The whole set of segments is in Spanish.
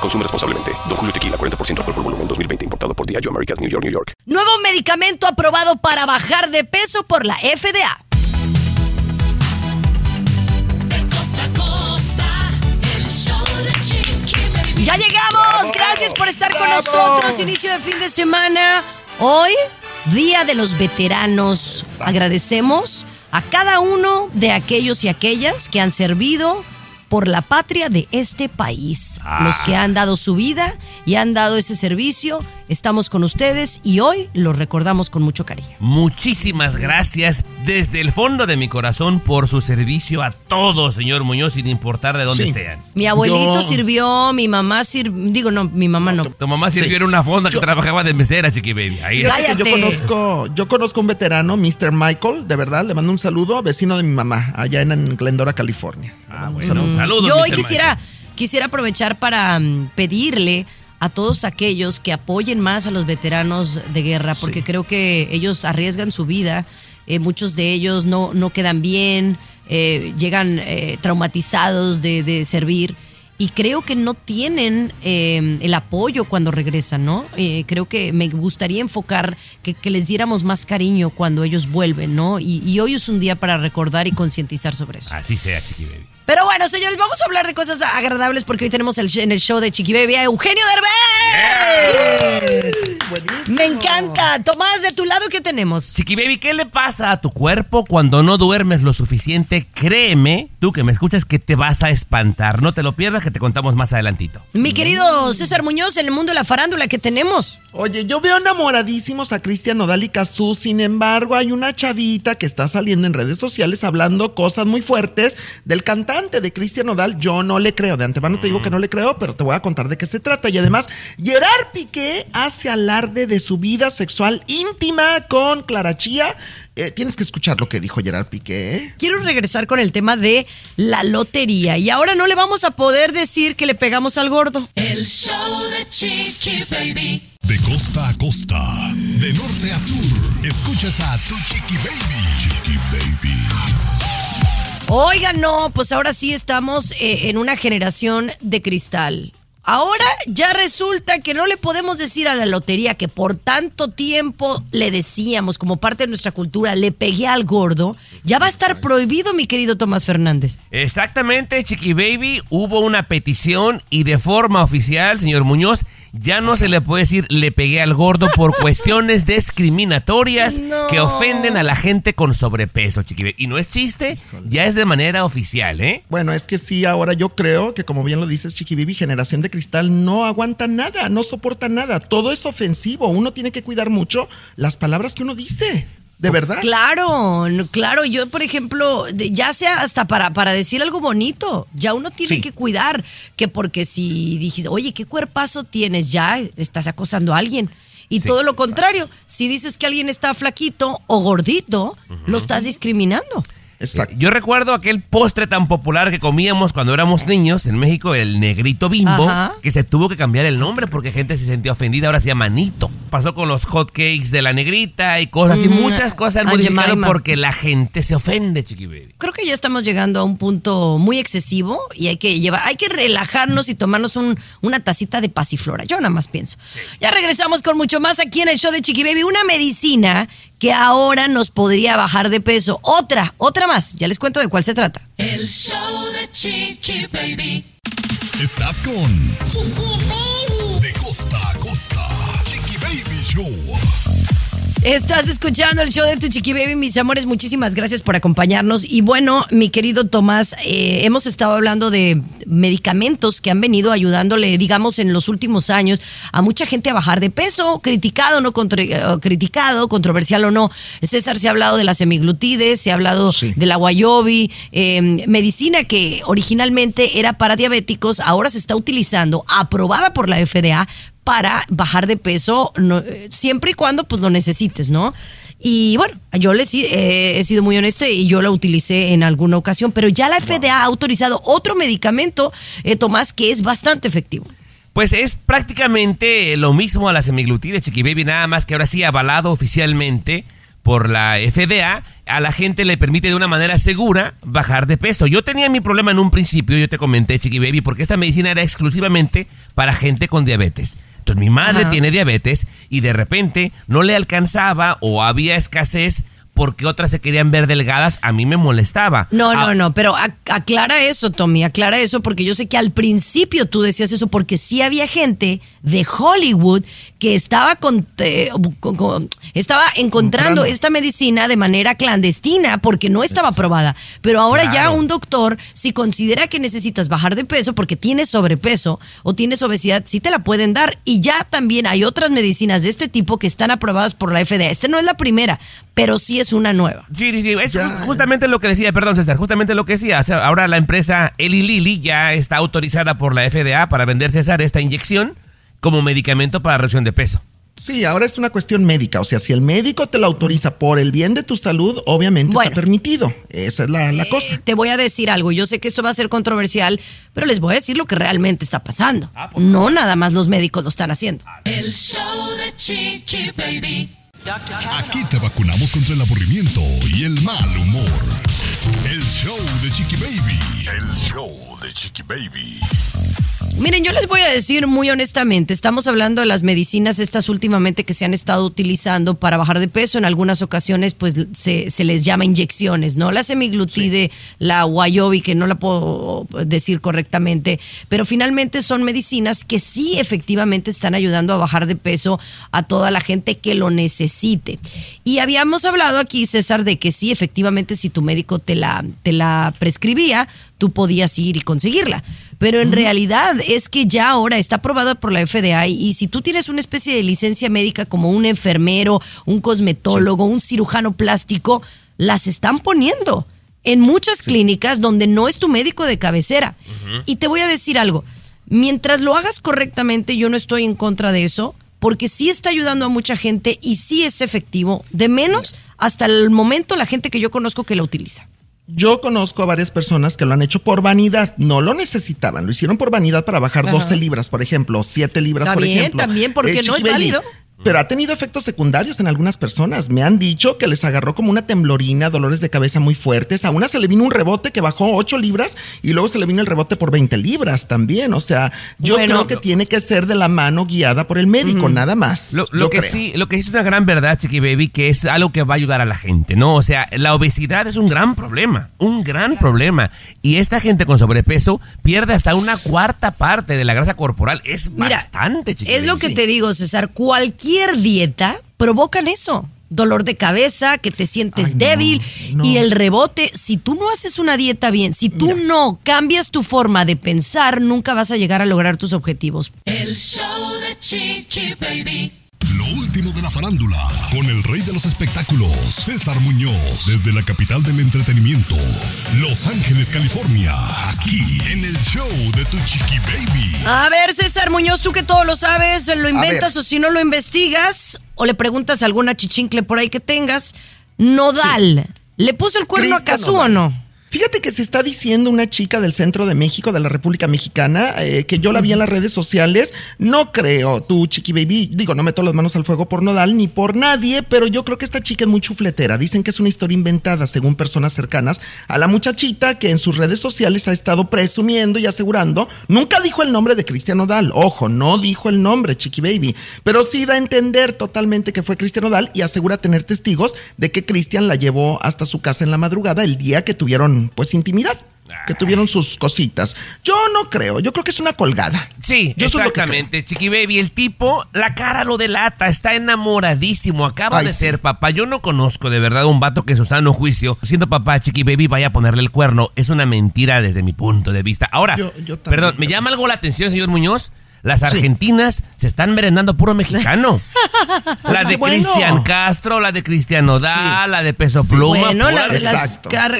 Consume responsablemente. Don Julio Tequila, 40% alcohol por volumen, 2020. Importado por Diageo Americas, New York, New York. Nuevo medicamento aprobado para bajar de peso por la FDA. Ya llegamos. Gracias por estar con nosotros. Inicio de fin de semana. Hoy, Día de los Veteranos. Agradecemos a cada uno de aquellos y aquellas que han servido por la patria de este país. Los que han dado su vida y han dado ese servicio, estamos con ustedes y hoy los recordamos con mucho cariño. Muchísimas gracias desde el fondo de mi corazón por su servicio a todos, señor Muñoz, sin importar de dónde Sí. sean. Mi abuelito Yo- sirvió, mi mamá sirvió, digo no, mi mamá no. Tu mamá sirvió en una fonda que trabajaba de mesera, chiqui baby. Ahí yo conozco, yo conozco un veterano, Mr. Michael, de verdad, le mando un saludo, vecino de mi mamá, allá en Glendora, California. Ah, mando un bueno, saludo. Yo hoy quisiera, Michael. quisiera aprovechar para mm, pedirle a todos aquellos que apoyen más a los veteranos de guerra, porque creo que ellos arriesgan su vida, eh, muchos de ellos no, no quedan bien, eh, llegan eh, traumatizados de, de servir. Y creo que no tienen eh, el apoyo cuando regresan, ¿no? Creo que me gustaría enfocar que, que les diéramos más cariño cuando ellos vuelven, ¿no? Y, y hoy es un día para recordar y concientizar sobre eso. Así sea, chiqui baby. Pero bueno, señores, vamos a hablar de cosas agradables porque hoy tenemos en el show de Chiqui Baby a Eugenio Derbez. Me encanta. Tomás, de tu lado, ¿qué tenemos? Chiqui baby, ¿qué le pasa a tu cuerpo cuando no duermes lo suficiente? Créeme, tú que me escuchas, que te vas a espantar. No te lo pierdas, que te contamos más adelantito. Mi querido César Muñoz, en el mundo de la farándula, ¿qué tenemos? Oye, yo veo enamoradísimos a Cristian Nodal y Cazú, sin embargo, hay una chavita que está saliendo en redes sociales hablando cosas muy fuertes del cantante de Cristian Nodal. Yo no le creo, de antemano te digo que no le creo, pero te voy a contar de qué se trata. Y además, Gerard Piqué hace alarde de su vida sexual íntima con Clara Chía. Eh, tienes que escuchar lo que dijo Gerard Piqué. ¿eh? Quiero regresar con el tema de la lotería. Y ahora no le vamos a poder decir que le pegamos al gordo. El show de Chiqui Baby. De costa a costa, de norte a sur, escuchas a tu chiqui baby. Chiqui baby. Oigan, no, pues ahora sí estamos eh, en una generación de cristal. Ahora ya resulta que no le podemos decir a la lotería que por tanto tiempo le decíamos como parte de nuestra cultura, le pegué al gordo, ya va a estar prohibido, mi querido Tomás Fernández. Exactamente, Chiqui Baby, hubo una petición y de forma oficial, señor Muñoz, ya no se le puede decir le pegué al gordo por cuestiones discriminatorias No. que ofenden a la gente con sobrepeso, Chiqui Baby. Y no es chiste, ya es de manera oficial, ¿eh? Bueno, es que sí, ahora yo creo que como bien lo dices, Chiqui Bibi, generación de cristal no aguanta nada, no soporta nada. Todo es ofensivo. Uno tiene que cuidar mucho las palabras que uno dice. De verdad. Claro, claro, yo por ejemplo, ya sea hasta para, para decir algo bonito, ya uno tiene Sí. que cuidar, que porque si dijiste, oye, ¿qué cuerpazo tienes? Ya estás acosando a alguien. Y Sí, todo lo contrario, si dices que alguien está flaquito o gordito, lo estás discriminando. Exacto. Yo recuerdo aquel postre tan popular que comíamos cuando éramos niños en México, el negrito bimbo, Ajá. que se tuvo que cambiar el nombre porque gente se sentía ofendida, ahora se llama Nito. Pasó con los hot cakes de la negrita y cosas, y muchas cosas han modificado porque la gente se ofende, chiqui baby. Creo que ya estamos llegando a un punto muy excesivo y hay que llevar, hay que relajarnos y tomarnos un- una tacita de pasiflora. Yo nada más pienso. Ya regresamos con mucho más aquí en el show de Chiqui Baby. Una medicina que ahora nos podría bajar de peso. Otra, otra más. Ya les cuento de cuál se trata. El show de Chiqui Baby. Estás con De costa a costa, Chiqui Baby Show. Estás escuchando el show de tu Chiqui Baby, mis amores. Muchísimas gracias por acompañarnos. Y bueno, mi querido Tomás, eh, hemos estado hablando de medicamentos que han venido ayudándole, digamos, en los últimos años a mucha gente a bajar de peso, criticado, no Contra- eh, criticado, controversial o no. César se ha hablado de las semiglutides, se ha hablado Sí. de la guayobi, eh, medicina que originalmente era para diabéticos, ahora se está utilizando, aprobada por la FDA para bajar de peso, no- eh, siempre y cuando pues lo necesites, ¿no? Y bueno, yo les eh, he sido muy honesto y yo lo utilicé en alguna ocasión, pero ya la FDA ha autorizado otro medicamento, eh, Tomás, que es bastante efectivo. Pues es prácticamente lo mismo a la semiglutide, Chiqui Baby, nada más que ahora sí avalado oficialmente por la FDA, a la gente le permite de una manera segura bajar de peso. Yo tenía mi problema en un principio, yo te comenté, Chiqui Baby, porque esta medicina era exclusivamente para gente con diabetes. Entonces mi madre Ajá. tiene diabetes y de repente no le alcanzaba o había escasez porque otras se querían ver delgadas, a mí me molestaba. No, Ah, no, no, pero ac- aclara eso, Tommy, aclara eso, porque yo sé que al principio tú decías eso, porque sí había gente de Hollywood que estaba con, eh, con- con- estaba encontrando Comprando. esta medicina de manera clandestina porque no estaba aprobada. Pero ahora ya un doctor, si considera que necesitas bajar de peso porque tienes sobrepeso o tienes obesidad, sí te la pueden dar. Y ya también hay otras medicinas de este tipo que están aprobadas por la FDA. Esta no es la primera, pero sí es una nueva. Sí, sí, sí. Es Ya. just- justamente lo que decía, perdón César, justamente lo que decía. O sea, ahora la empresa Eli Lilly ya está autorizada por la FDA para vender César esta inyección como medicamento para reducción de peso. Sí, ahora es una cuestión médica. O sea, si el médico te lo autoriza por el bien de tu salud, obviamente Bueno. está permitido. Esa es la, la cosa. Eh, te voy a decir algo. Yo sé que esto va a ser controversial, pero les voy a decir lo que realmente está pasando. Ah, pues. No nada más los médicos lo están haciendo. El show de Chiqui Baby. Aquí te vacunamos contra el aburrimiento y el mal humor. El show de Chiqui Baby. El show de Chiqui Baby. Miren, yo les voy a decir muy honestamente, estamos hablando de las medicinas estas últimamente que se han estado utilizando para bajar de peso. En algunas ocasiones, pues se, se les llama inyecciones, ¿no? La semiglutide, la Wayobi, que no la puedo decir correctamente, pero finalmente son medicinas que sí efectivamente están ayudando a bajar de peso a toda la gente que lo necesite. Y habíamos hablado aquí, César, de que sí, efectivamente, si tu médico te la, te la prescribía, tú podías ir y conseguirla. Pero en realidad es que ya ahora está aprobada por la FDA y, si tú tienes una especie de licencia médica como un enfermero, un cosmetólogo, un cirujano plástico, las están poniendo en muchas clínicas donde no es tu médico de cabecera. Y te voy a decir algo, mientras lo hagas correctamente, yo no estoy en contra de eso, porque sí está ayudando a mucha gente y sí es efectivo, de menos hasta el momento la gente que yo conozco que la utiliza. Yo conozco a varias personas que lo han hecho por vanidad. No lo necesitaban. Lo hicieron por vanidad para bajar Ajá. 12 libras, por ejemplo, 7 libras, Está por bien, ejemplo. también, porque no Chiqui es válido. Pero ha tenido efectos secundarios en algunas personas. Me han dicho que les agarró como una temblorina, dolores de cabeza muy fuertes. A una se le vino un rebote que bajó 8 libras y luego se le vino el rebote por 20 libras también. O sea, yo Bueno. creo que tiene que ser de la mano guiada por el médico, nada más. Lo, lo que creo. sí, lo que sí es una gran verdad, Chiqui Baby, que es algo que va a ayudar a la gente, ¿no? O sea, la obesidad es un gran problema, un gran problema. Y esta gente con sobrepeso pierde hasta una cuarta parte de la grasa corporal. Es Mira, bastante, Chiqui Es lo que te digo, César. Cualquier dieta provocan eso. Dolor de cabeza, que te sientes Ay, débil no. y el rebote. Si tú no haces una dieta bien, si tú no cambias tu forma de pensar, nunca vas a llegar a lograr tus objetivos. El show de Chiqui Baby. Lo último de la farándula, con el rey de los espectáculos, César Muñoz, desde la capital del entretenimiento, Los Ángeles, California, aquí en el show de Tu Chiqui Baby. A ver, César Muñoz, tú que todo lo sabes, lo inventas o si no lo investigas, o le preguntas a alguna chichincle por ahí que tengas. Nodal, ¿le puso el cuerno a Cazú o no? Fíjate que se está diciendo una chica del centro de México, de la República Mexicana, eh, que yo la vi en las redes sociales. No creo, tú, Chiqui Baby, digo, no meto las manos al fuego por Nodal ni por nadie, pero yo creo que esta chica es muy chufletera. Dicen que es una historia inventada, según personas cercanas a la muchachita que en sus redes sociales ha estado presumiendo y asegurando. Nunca dijo el nombre de Cristian Nodal, ojo, no dijo el nombre, Chiqui Baby, pero sí da a entender totalmente que fue Cristian Nodal y asegura tener testigos de que Cristian la llevó hasta su casa en la madrugada el día que tuvieron pues intimidad, que tuvieron sus cositas. Yo no creo, yo creo que es una colgada. Sí, Yo exactamente, Chiqui Baby. El tipo, la cara lo delata, está enamoradísimo, acaba Ay, de sí. ser papá. Yo no conozco de verdad un vato que su sano juicio, siendo papá, Chiqui Baby, vaya a ponerle el cuerno. Es una mentira desde mi punto de vista. Ahora, Yo- yo también perdón, me llama algo la atención, señor Muñoz. Las argentinas se están merendando puro mexicano. la de bueno. Cristian Castro, la de Cristian Nodal, la de Peso Pluma. Bueno, pura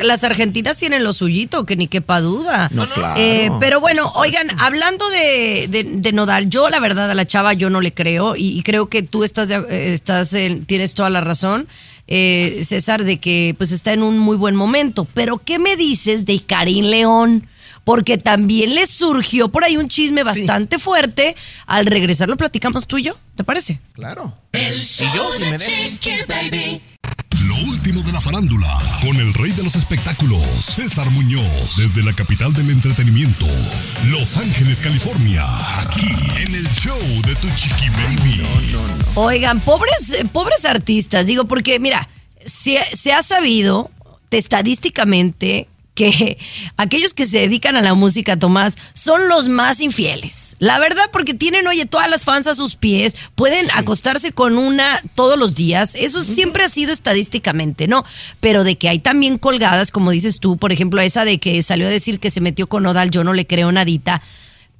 las, argentinas tienen lo suyito, que ni quepa duda. No, claro. Eh, pero bueno, oigan, hablando de, de- de Nodal, yo la verdad a la chava yo no le creo y, y creo que tú estás, eh, estás en- tienes toda la razón, eh, César, de que pues está en un muy buen momento. Pero ¿qué me dices de Karim León? Porque también le surgió por ahí un chisme bastante fuerte. Al regresar lo platicamos tú y yo, ¿te parece? Claro. El show yo, si de me dejan. Chiqui Baby. Lo último de la farándula, con el rey de los espectáculos, César Muñoz, desde la capital del entretenimiento, Los Ángeles, California, aquí en el show de tu chiqui baby. Oigan, pobres, pobres artistas, digo, porque mira, se, se ha sabido estadísticamente que aquellos que se dedican a la música, Tomás, son los más infieles. La verdad, porque tienen, oye, todas las fans a sus pies, pueden acostarse con una todos los días. Eso siempre ha sido estadísticamente, ¿no? Pero de que hay también colgadas, como dices tú, por ejemplo, esa de que salió a decir que se metió con Odal, yo no le creo nadita.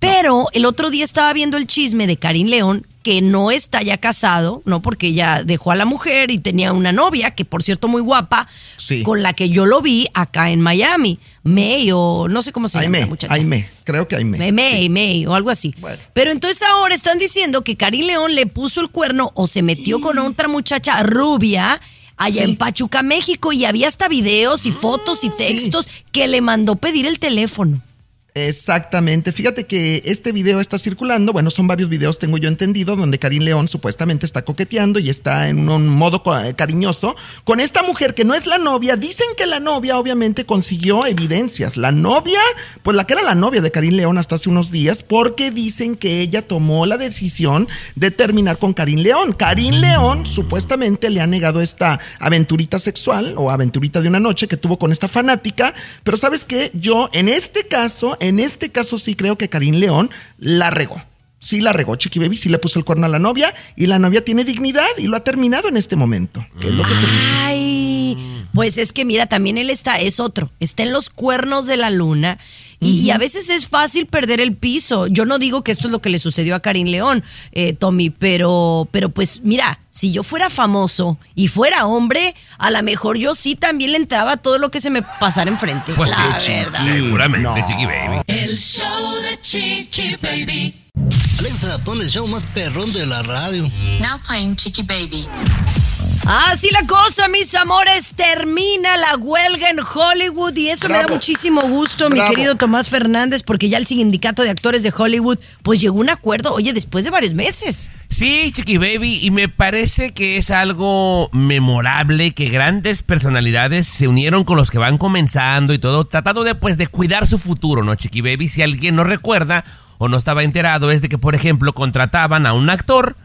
Pero el otro día estaba viendo el chisme de Karim León, que no está ya casado, ¿no? Porque ya dejó a la mujer y tenía una novia, que por cierto muy guapa, Sí. con la que yo lo vi acá en Miami. May o no sé cómo se llama la muchacha. Aime, creo que Aime. May, May, May, o algo así. Bueno. Pero entonces ahora están diciendo que Karim León le puso el cuerno o se metió con otra muchacha rubia allá Sí. en Pachuca, México, y había hasta videos y fotos y sí. textos que le mandó pedir el teléfono. Exactamente. Fíjate que este video está circulando. Bueno, son varios videos, tengo yo entendido, donde Karim León supuestamente está coqueteando y está en un modo eh, cariñoso con esta mujer que no es la novia. Dicen que la novia obviamente consiguió evidencias. La novia, pues la que era la novia de Karim León hasta hace unos días, porque dicen que ella tomó la decisión de terminar con Karim León. Karim León supuestamente le ha negado esta aventurita sexual o aventurita de una noche que tuvo con esta fanática. Pero sabes qué, yo en este caso, en este caso sí creo que Karim León la regó. Sí la regó, Chiqui Baby, sí le puso el cuerno a la novia y la novia tiene dignidad y lo ha terminado en este momento. Que es lo que se dice. Ay, pues es que mira, también él está, es otro, está en los cuernos de la luna. Y, y a veces es fácil perder el piso. Yo no digo que esto es lo que le sucedió a Karim León, eh, Tommy, pero, pero pues mira, si yo fuera famoso y fuera hombre, a lo mejor yo sí también le entraba todo lo que se me pasara enfrente. Pues La sí, verdad. seguramente, No. Chiqui Baby. El show de Chiqui Baby. Alexa, pon el show más perrón de la radio. Now playing Chicky Baby. Así la cosa, mis amores, termina la huelga en Hollywood y eso me da muchísimo gusto, mi querido Tomás Fernández, porque ya el sindicato de actores de Hollywood pues llegó a un acuerdo, oye, después de varios meses. Sí, Chiqui Baby, y me parece que es algo memorable que grandes personalidades se unieron con los que van comenzando y todo, tratando de, pues, de cuidar su futuro, ¿no, Chiqui Baby? Si alguien no recuerda o no estaba enterado, es de que, por ejemplo, contrataban a un actor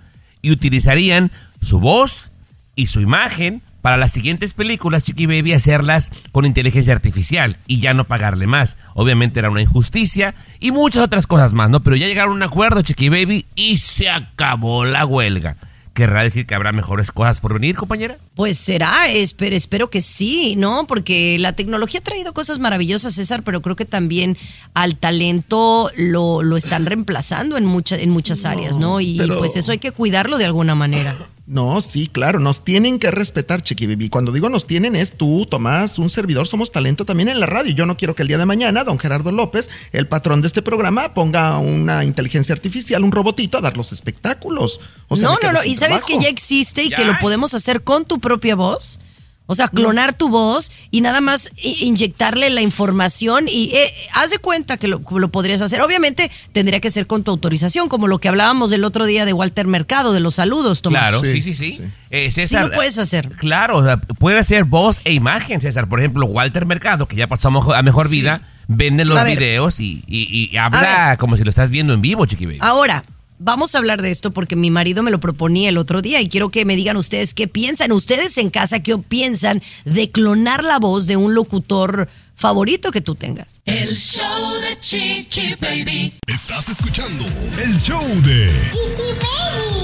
y utilizarían su voz y su imagen para las siguientes películas, Chiqui Baby, hacerlas con inteligencia artificial y ya no pagarle más. Obviamente era una injusticia y muchas otras cosas más, ¿no? Pero ya llegaron a un acuerdo, Chiqui Baby, y se acabó la huelga. ¿Querrá decir que habrá mejores cosas por venir, compañera? Pues será, espero, espero que sí, ¿no? Porque la tecnología ha traído cosas maravillosas, César, pero creo que también al talento lo, lo están reemplazando en, mucha, en muchas áreas, ¿no? Y pero- pues eso hay que cuidarlo de alguna manera. No, sí, claro, nos tienen que respetar, Chiqui Baby. Cuando digo nos tienen es tú, Tomás, un servidor, somos talento también en la radio. Yo no quiero que el día de mañana don Gerardo López, el patrón de este programa, ponga una inteligencia artificial, un robotito a dar los espectáculos. O sea, no, no, no. Y sabes trabajo. que ya existe y Ya que lo podemos hacer con tu propia voz. O sea, clonar tu voz y nada más inyectarle la información y eh, haz de cuenta que lo, lo podrías hacer. Obviamente tendría que ser con tu autorización, como lo que hablábamos del otro día de Walter Mercado, de los saludos, Tomás. Claro, sí, Sí, sí, sí. sí. Eh, César, Sí lo puedes hacer. Claro, o sea, puede hacer voz e imagen, César. Por ejemplo, Walter Mercado, que ya pasó a mejor, vida, vende los A videos y, y- y A habla como si lo estás viendo en vivo, Chiqui Baby. Ahora, vamos a hablar de esto porque mi marido me lo proponía el otro día y quiero que me digan ustedes qué piensan, ustedes en casa, qué piensan de clonar la voz de un locutor favorito que tú tengas. El show de Chiqui Baby. Estás escuchando el show de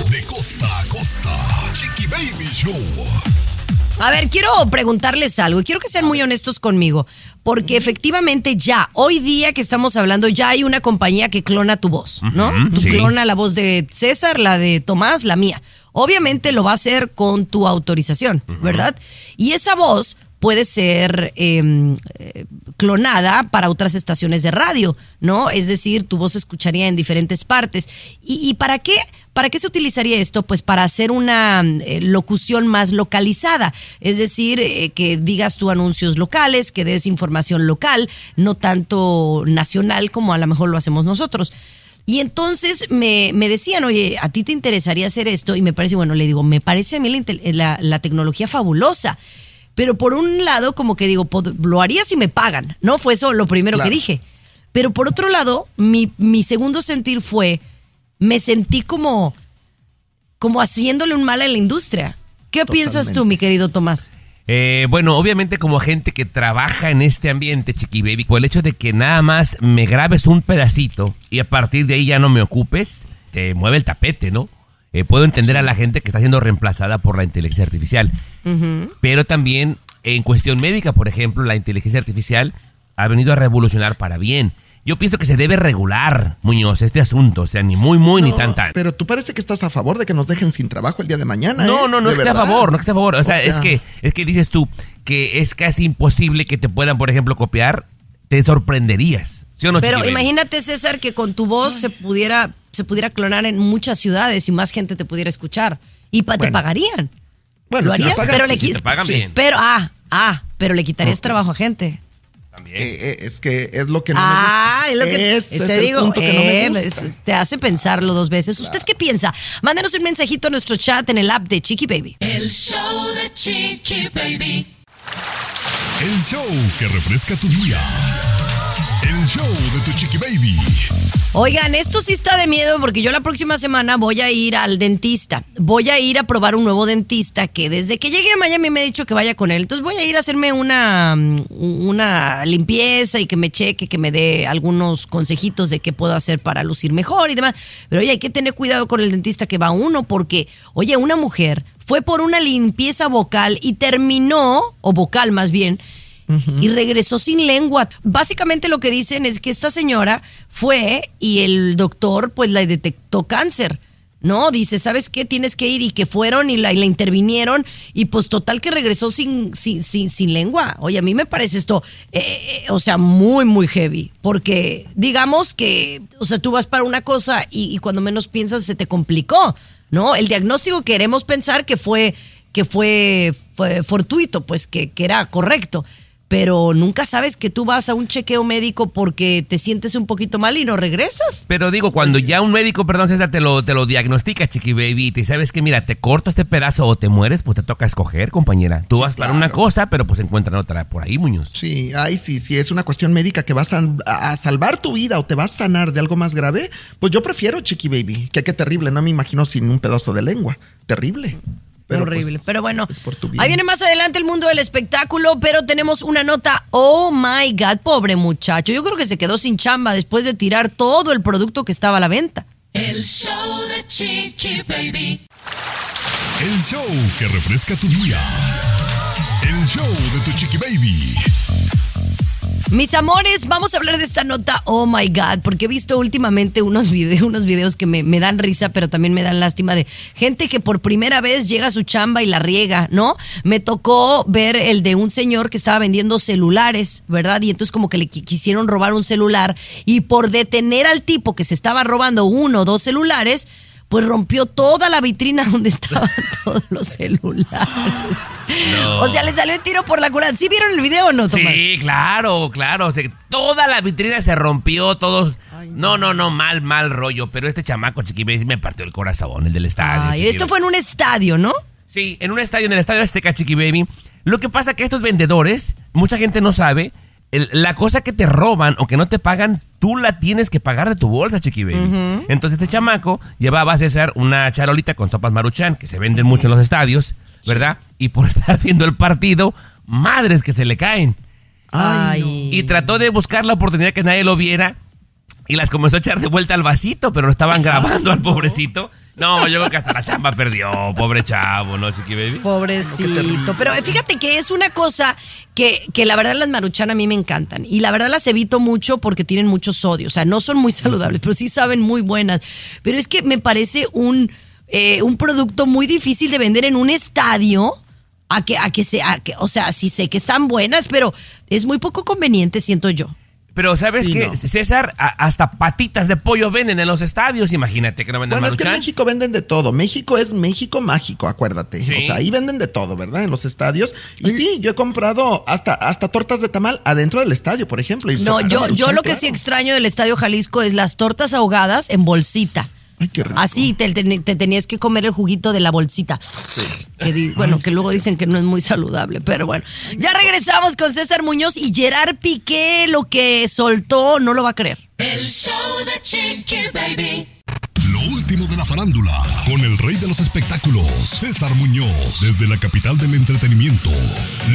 De costa a costa. Chiqui Baby Show. A ver, quiero preguntarles algo y quiero que sean muy honestos conmigo, porque efectivamente ya, hoy día que estamos hablando, ya hay una compañía que clona tu voz, ¿no? Tú sí. clona la voz de César, la de Tomás, la mía. Obviamente lo va a hacer con tu autorización, ¿verdad? Y esa voz puede ser eh, eh, clonada para otras estaciones de radio, ¿no? Es decir, tu voz se escucharía en diferentes partes. ¿Y, y para qué? ¿Para qué se utilizaría esto? Pues para hacer una eh, locución más localizada, es decir, eh, que digas tú anuncios locales, que des información local, no tanto nacional como a lo mejor lo hacemos nosotros. Y entonces me, me decían, oye, ¿a ti te interesaría hacer esto? Y me parece, bueno, le digo, me parece a mí la, la tecnología fabulosa. Pero por un lado, como que digo, lo haría si me pagan, ¿no? Fue eso lo primero Claro. que dije. Pero por otro lado, mi, mi segundo sentir fue, me sentí como, como haciéndole un mal a la industria. ¿Qué piensas tú, mi querido Tomás? Eh, bueno, obviamente como gente que trabaja en este ambiente, Chiqui Baby, por el hecho de que nada más me grabes un pedacito y a partir de ahí ya no me ocupes, te mueve el tapete, ¿no? Eh, puedo entender a la gente que está siendo reemplazada por la inteligencia artificial, pero también en cuestión médica, por ejemplo, la inteligencia artificial ha venido a revolucionar para bien. Yo pienso que se debe regular, Muñoz, este asunto, o sea, ni muy, muy, ni tan, tan. Pero tú parece que estás a favor de que nos dejen sin trabajo el día de mañana. No, ¿eh? no, no que esté a favor, no esté a favor. O sea, O es que es que dices tú que es casi imposible que te puedan, por ejemplo, copiar. Te sorprenderías. ¿Sí o no, Pero imagínate, César, que con tu voz se pudiera, se pudiera clonar en muchas ciudades y más gente te pudiera escuchar. Y pa- te pagarían. Bueno, ¿Lo si harías? pagan, pero sí, le si qui- te pagan sí. bien. Pero, ah, ah, pero le quitarías trabajo a gente. También. Eh, eh, es que es lo que no Ah, me es gusta. lo que Ese te es el digo, punto que no me eh, gusta. es- te hace pensarlo dos veces. ¿Usted qué piensa? Mándenos un mensajito a nuestro chat en el app de Chiqui Baby. El show de Chiqui Baby. El show que refresca tu día. El show de tu chiqui baby. Oigan, esto sí está de miedo porque yo la próxima semana voy a ir al dentista. Voy a ir a probar un nuevo dentista que desde que llegué a Miami me ha dicho que vaya con él. Entonces voy a ir a hacerme una, mm, una limpieza y que me cheque, que me dé algunos consejitos de qué puedo hacer para lucir mejor y demás. Pero oye, hay que tener cuidado con el dentista que va uno porque, oye, una mujer fue por una limpieza vocal y terminó, o vocal más bien, y regresó sin lengua. Básicamente lo que dicen es que esta señora fue y el doctor pues la detectó cáncer. No, dice, ¿sabes qué? Tienes que ir y que fueron y la, y la intervinieron y pues total que regresó sin, sin, sin, sin lengua. Oye, a mí me parece esto, eh, eh, o sea, muy, muy heavy. Porque digamos que, o sea, tú vas para una cosa y, cuando menos piensas se te complicó, ¿no? El diagnóstico queremos pensar que fue, que fue fortuito, pues que, que era correcto pero nunca sabes que tú vas a un chequeo médico porque te sientes un poquito mal y no regresas. Pero digo, cuando ya un médico, perdón, César, te lo, te lo diagnostica, Chiqui Baby, y te sabes que, mira, te corto este pedazo o te mueres, pues te toca escoger, compañera. Tú vas para una cosa, pero pues encuentran otra por ahí, Muñoz. Sí, ay, sí, si es una cuestión médica que vas a, a salvar tu vida o te vas a sanar de algo más grave, pues yo prefiero Chiqui Baby. Que qué terrible, no me imagino sin un pedazo de lengua. Terrible. Pero, Horrible. pues, pero bueno, ahí viene más adelante el mundo del espectáculo, pero tenemos una nota. Oh my God, pobre muchacho. Yo creo que se quedó sin chamba después de tirar todo el producto que estaba a la venta. El show de Chiqui Baby. El show que refresca tu día. El show de tu chiqui baby. Mis amores, vamos a hablar de esta nota, oh my God, porque he visto últimamente unos videos, unos videos que me, me dan risa, pero también me dan lástima de gente que por primera vez llega a su chamba y la riega, ¿no? Me tocó ver el de un señor que estaba vendiendo celulares, ¿verdad? Y entonces como que le qui- quisieron robar un celular y por detener al tipo que se estaba robando uno o dos celulares, pues rompió toda la vitrina donde estaban todos los celulares. O sea, le salió el tiro por la culata. ¿Sí vieron el video o no, Tomás? Sí, claro, claro. o sea, toda la vitrina se rompió, todos. No, no, no, mal, mal rollo. Pero este chamaco, Chiqui me partió el corazón, el del estadio. Ay, esto fue en un estadio, ¿no? Sí, en un estadio, en el estadio Azteca, Chiqui Baby. Lo que pasa que estos vendedores, mucha gente no sabe, el- la cosa que te roban o que no te pagan, tú la tienes que pagar de tu bolsa, Chiqui Baby. Entonces este chamaco llevaba a César una charolita con sopas maruchan, que se venden mucho en los estadios, ¿verdad? Y por estar viendo el partido, madres que se le caen. Ay. Y trató de buscar la oportunidad que nadie lo viera y las comenzó a echar de vuelta al vasito, pero lo estaban grabando al pobrecito. No, yo creo que hasta la chamba perdió. Pobre chavo, ¿no, Chiqui Baby? Pobrecito. Pero fíjate que es una cosa que, que la verdad las maruchan a mí me encantan. Y la verdad las evito mucho porque tienen mucho sodio. O sea, no son muy saludables, pero sí saben muy buenas. Pero es que me parece un, eh, un producto muy difícil de vender en un estadio. A que, a que sea, que, o sea, sí sé que están buenas, pero es muy poco conveniente, siento yo. Pero ¿sabes Sí, no. César? A- hasta patitas de pollo venden en los estadios. Imagínate que no venden Bueno, es que en maruchan. México venden de todo. México es México mágico, acuérdate. Sí. O sea, ahí venden de todo, ¿verdad? En los estadios. Y sí, yo he comprado hasta, hasta tortas de tamal adentro del estadio, por ejemplo. y No, yo, yo Maruchan, lo que sí extraño del Estadio Jalisco es las tortas ahogadas en bolsita. Ay, qué rico. Así te, te- te tenías que comer el juguito de la bolsita. Que di- bueno, que luego dicen que no es muy saludable, pero bueno. Ya regresamos con César Muñoz y Gerard Piqué, lo que soltó, no lo va a creer. El show de Chiqui Baby. Lo último de la farándula, con el rey de los espectáculos, César Muñoz, desde la capital del entretenimiento,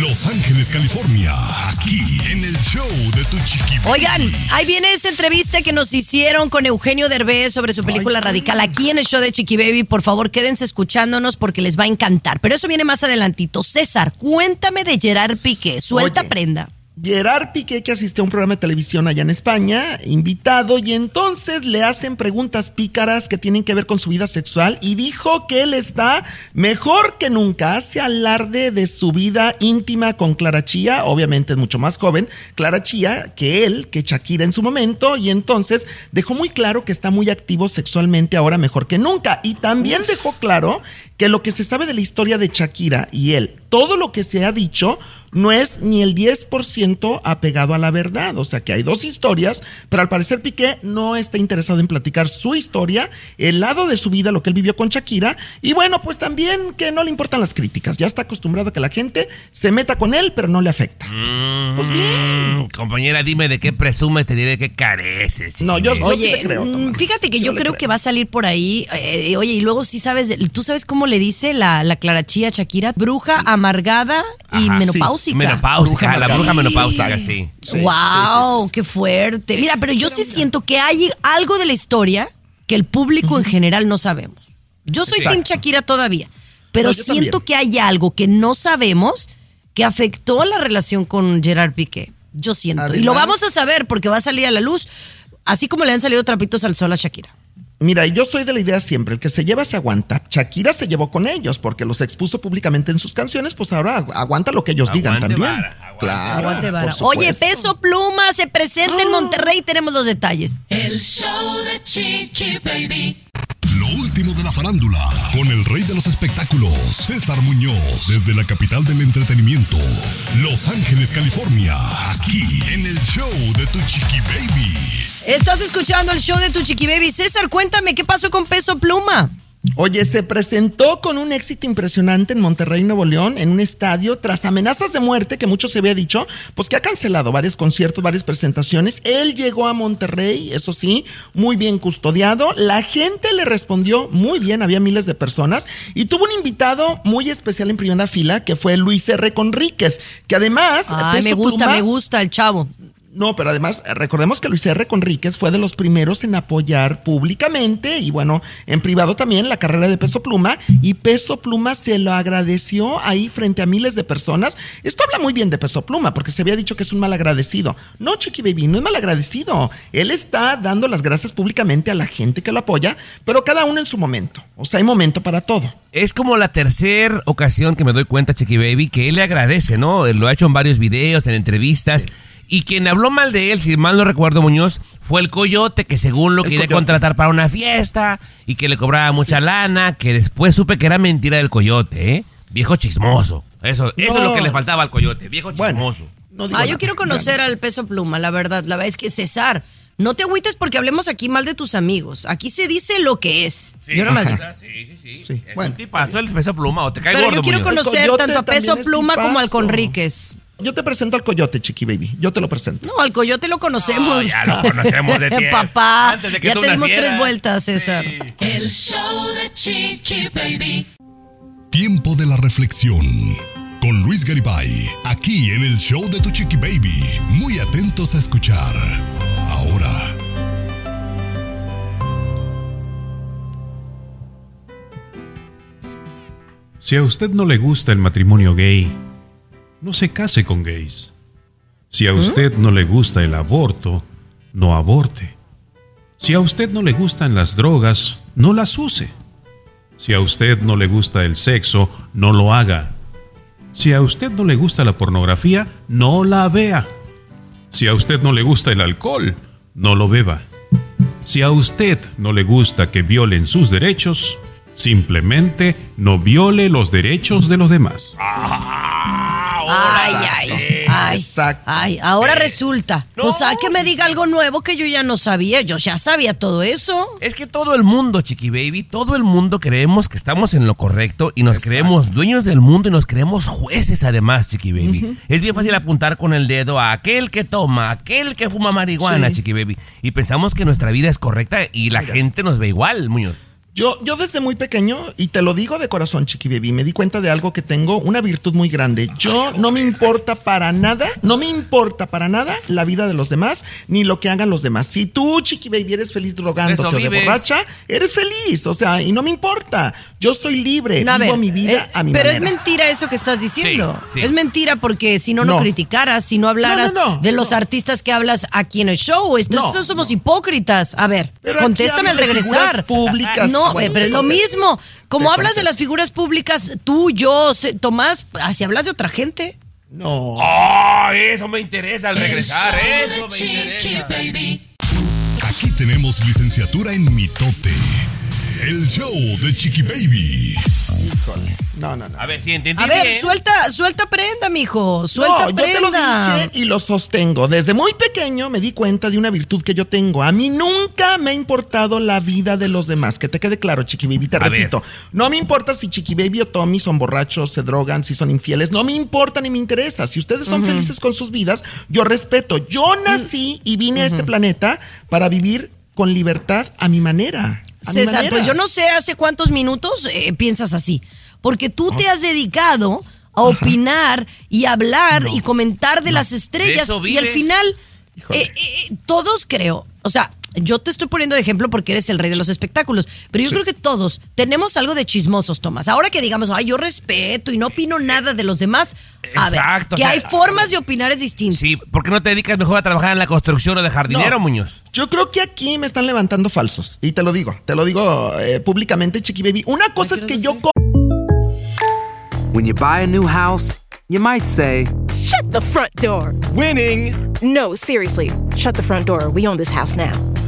Los Ángeles, California, aquí en el show de Tu Chiqui Baby. Oigan, ahí viene esa entrevista que nos hicieron con Eugenio Derbez sobre su película Ay, sí. Radical aquí en el show de Chiqui Baby. Por favor, quédense escuchándonos porque les va a encantar. Pero eso viene más adelantito. César, cuéntame de Gerard Piqué. Suelta Oye. prenda. Gerard Piqué, que asistió a un programa de televisión allá en España, invitado, y entonces le hacen preguntas pícaras que tienen que ver con su vida sexual, y dijo que él está mejor que nunca. Hace alarde de su vida íntima con Clara Chía, obviamente es mucho más joven, Clara Chía, que él, que Shakira en su momento, y entonces dejó muy claro que está muy activo sexualmente ahora mejor que nunca. Y también dejó claro que lo que se sabe de la historia de Shakira y él, todo lo que se ha dicho, no es ni el 10% apegado a la verdad. O sea que hay dos historias, pero al parecer Piqué no está interesado en platicar su historia, el lado de su vida, lo que él vivió con Shakira, y bueno, pues también que no le importan las críticas. Ya está acostumbrado a que la gente se meta con él, pero no le afecta. Pues bien. Mm, compañera, dime de qué presumes, te diré de qué careces. No, yo- yo sí Oye, le creo, mm, Tomás. fíjate que Yo creo creo. que va a salir por ahí. eh, oye, y luego sí sabes, tú sabes cómo le dice la, la Clarachía Shakira, bruja amargada y Ajá, menopáusica. Menopáusica, Bruja la bruja menopáusica, Sí. sí. Sí, wow, sí, sí, sí. qué fuerte. Mira, pero yo sí siento que hay algo de la historia que el público en general no sabemos. Yo soy Exacto. Team Shakira todavía, pero No, siento también. que hay algo que no sabemos que afectó la relación con Gerard Piqué. Yo siento. y lo vamos a saber porque va a salir a la luz, así como le han salido trapitos al sol a Shakira. Mira, yo soy de la idea siempre, el que se lleva se aguanta. Shakira se llevó con ellos porque los expuso públicamente en sus canciones, pues ahora agu- aguanta lo que ellos digan también. vara, aguante claro. Aguante vara. por Oye. Peso Pluma se presenta en Monterrey, tenemos los detalles. El show de Chiqui Baby. Lo último de la farándula, con el rey de los espectáculos, César Muñoz, desde la capital del entretenimiento, Los Ángeles, California, aquí en el show de Tu Chiqui Baby. Estás escuchando el show de tu chiqui baby. César, cuéntame qué pasó con Peso Pluma. Oye, se presentó con un éxito impresionante en Monterrey, Nuevo León, en un estadio, tras amenazas de muerte que mucho se había dicho, pues que ha cancelado varios conciertos, varias presentaciones. Él llegó a Monterrey, eso sí, muy bien custodiado. La gente le respondió muy bien, había miles de personas. Y tuvo un invitado muy especial en primera fila, que fue Luis R. Conríquez, que además... Ay, me gusta, Pluma- me gusta el chavo. No, pero además recordemos que Luis R. Conríquez fue de los primeros en apoyar públicamente y bueno, en privado también la carrera de Peso Pluma y Peso Pluma se lo agradeció ahí frente a miles de personas. Esto habla muy bien de Peso Pluma porque se había dicho que es un mal agradecido. No, Chiqui Baby, no es mal agradecido. Él está dando las gracias públicamente a la gente que lo apoya, pero cada uno en su momento. O sea, hay momento para todo. Es como la tercera ocasión que me doy cuenta, Chiqui Baby, que él le agradece, ¿no? Lo ha hecho en varios videos, en entrevistas. Y quien habló mal de él, si mal no recuerdo, Muñoz, fue el coyote que según lo El quería Coyote. contratar para una fiesta y que le cobraba mucha lana, que después supe que era mentira del coyote, ¿eh? Viejo chismoso. Eso, eso es lo que le faltaba al coyote, viejo Bueno, chismoso. no Ah, yo quiero conocer al Peso Pluma, la verdad. La verdad es que César, no te agüites porque hablemos aquí mal de tus amigos. Aquí se dice lo que es. yo nomás digo. Sí, sí, sí. Sí, Es bueno. un tipazo el peso pluma o te cae Pero gordo, yo quiero conocer tanto a Peso Pluma como al. Conríquez. Yo te presento al Coyote, Chiqui Baby. Yo te lo presento. No, al Coyote lo conocemos. No, ya lo conocemos de tiempo. Papá, Antes de que ya tú te dimos nacieras. tres vueltas, César. Sí. El show de Chiqui Baby. Tiempo de la reflexión. Con Luis Garibay, aquí en el show de Tu Chiqui Baby. Muy atentos a escuchar. Ahora. Si a usted no le gusta el matrimonio gay, no se case con gays. Si a usted no le gusta el aborto, no aborte. Si a usted no le gustan las drogas, no las use. Si a usted no le gusta el sexo, no lo haga. Si a usted no le gusta la pornografía, no la vea. Si a usted no le gusta el alcohol, no lo beba. Si a usted no le gusta que violen sus derechos, simplemente no viole los derechos de los demás. Ay, ay, ay, ay, ahora resulta. o sea, que me diga algo nuevo que yo ya no sabía. Yo ya sabía todo eso. Es que todo el mundo, Chiqui Baby, todo el mundo creemos que estamos en lo correcto y nos creemos dueños del mundo y nos creemos jueces además, Chiqui Baby. Es bien fácil apuntar con el dedo a aquel que toma, a aquel que fuma marihuana, Sí. Chiqui Baby. Y pensamos que nuestra vida es correcta y la gente nos ve igual, Muñoz. Yo, yo desde muy pequeño, y te lo digo de corazón, Chiqui Baby, me di cuenta de algo que tengo, una virtud muy grande. Yo no me importa para nada, no me importa para nada la vida de los demás, ni lo que hagan los demás. Si tú, Chiqui Baby, eres feliz drogándote o de borracha, eres feliz, o sea, y no me importa. Yo soy libre, No, vivo ver, mi vida eh, a mi pero manera. es mentira eso que estás diciendo. Sí, sí. Es mentira porque si no, no, No. criticaras, si no hablaras No, no, no, de los artistas que hablas aquí en el show. Entonces No, somos hipócritas. A ver, Pero contéstame al regresar. públicas. No, Bueno, pero es lo mismo. Como hablas de las figuras públicas, tú, yo, se- Tomás, si hablas de otra gente. No. ¡Oh, eso me interesa al regresar! ¡Eso me interesa! Baby. Aquí tenemos licenciatura en mitote. El show de Chiqui Baby. No, no, no. A ver, si entendí A ver, bien. suelta, suelta prenda, mijo. Suelta no, yo te lo prenda. dije y lo sostengo. Desde muy pequeño me di cuenta de una virtud que yo tengo. A mí nunca me ha importado la vida de los demás. Que te quede claro, Chiqui Baby, te A ver. repito. No me importa si Chiqui Baby o Tommy son borrachos, se drogan, si son infieles. No me importa ni me interesa. Si ustedes son felices con sus vidas, yo respeto. Yo nací y vine a este planeta para vivir con libertad a mi manera. César, manera. pues yo no sé hace cuántos minutos eh, piensas así. Porque tú te has dedicado a opinar y hablar y comentar de las estrellas. Y al final, eh, eh, todos creo, o sea, yo te estoy poniendo de ejemplo porque eres el rey de los espectáculos, pero yo creo que todos tenemos algo de chismosos, Tomás. Ahora que digamos, ay, yo respeto y no opino nada de los demás, a Exacto, ver, que o sea, hay formas de opinar es distinto. Sí, ¿por qué no te dedicas mejor a trabajar en la construcción o de jardinero, No. Muñoz? Yo creo que aquí me están levantando falsos. Y te lo digo, te lo digo eh, públicamente, Chiqui Baby. Una cosa es que yo When you buy a new house, you might say, Shut the front door. Winning! No, seriously. Shut the front door. We own this house now.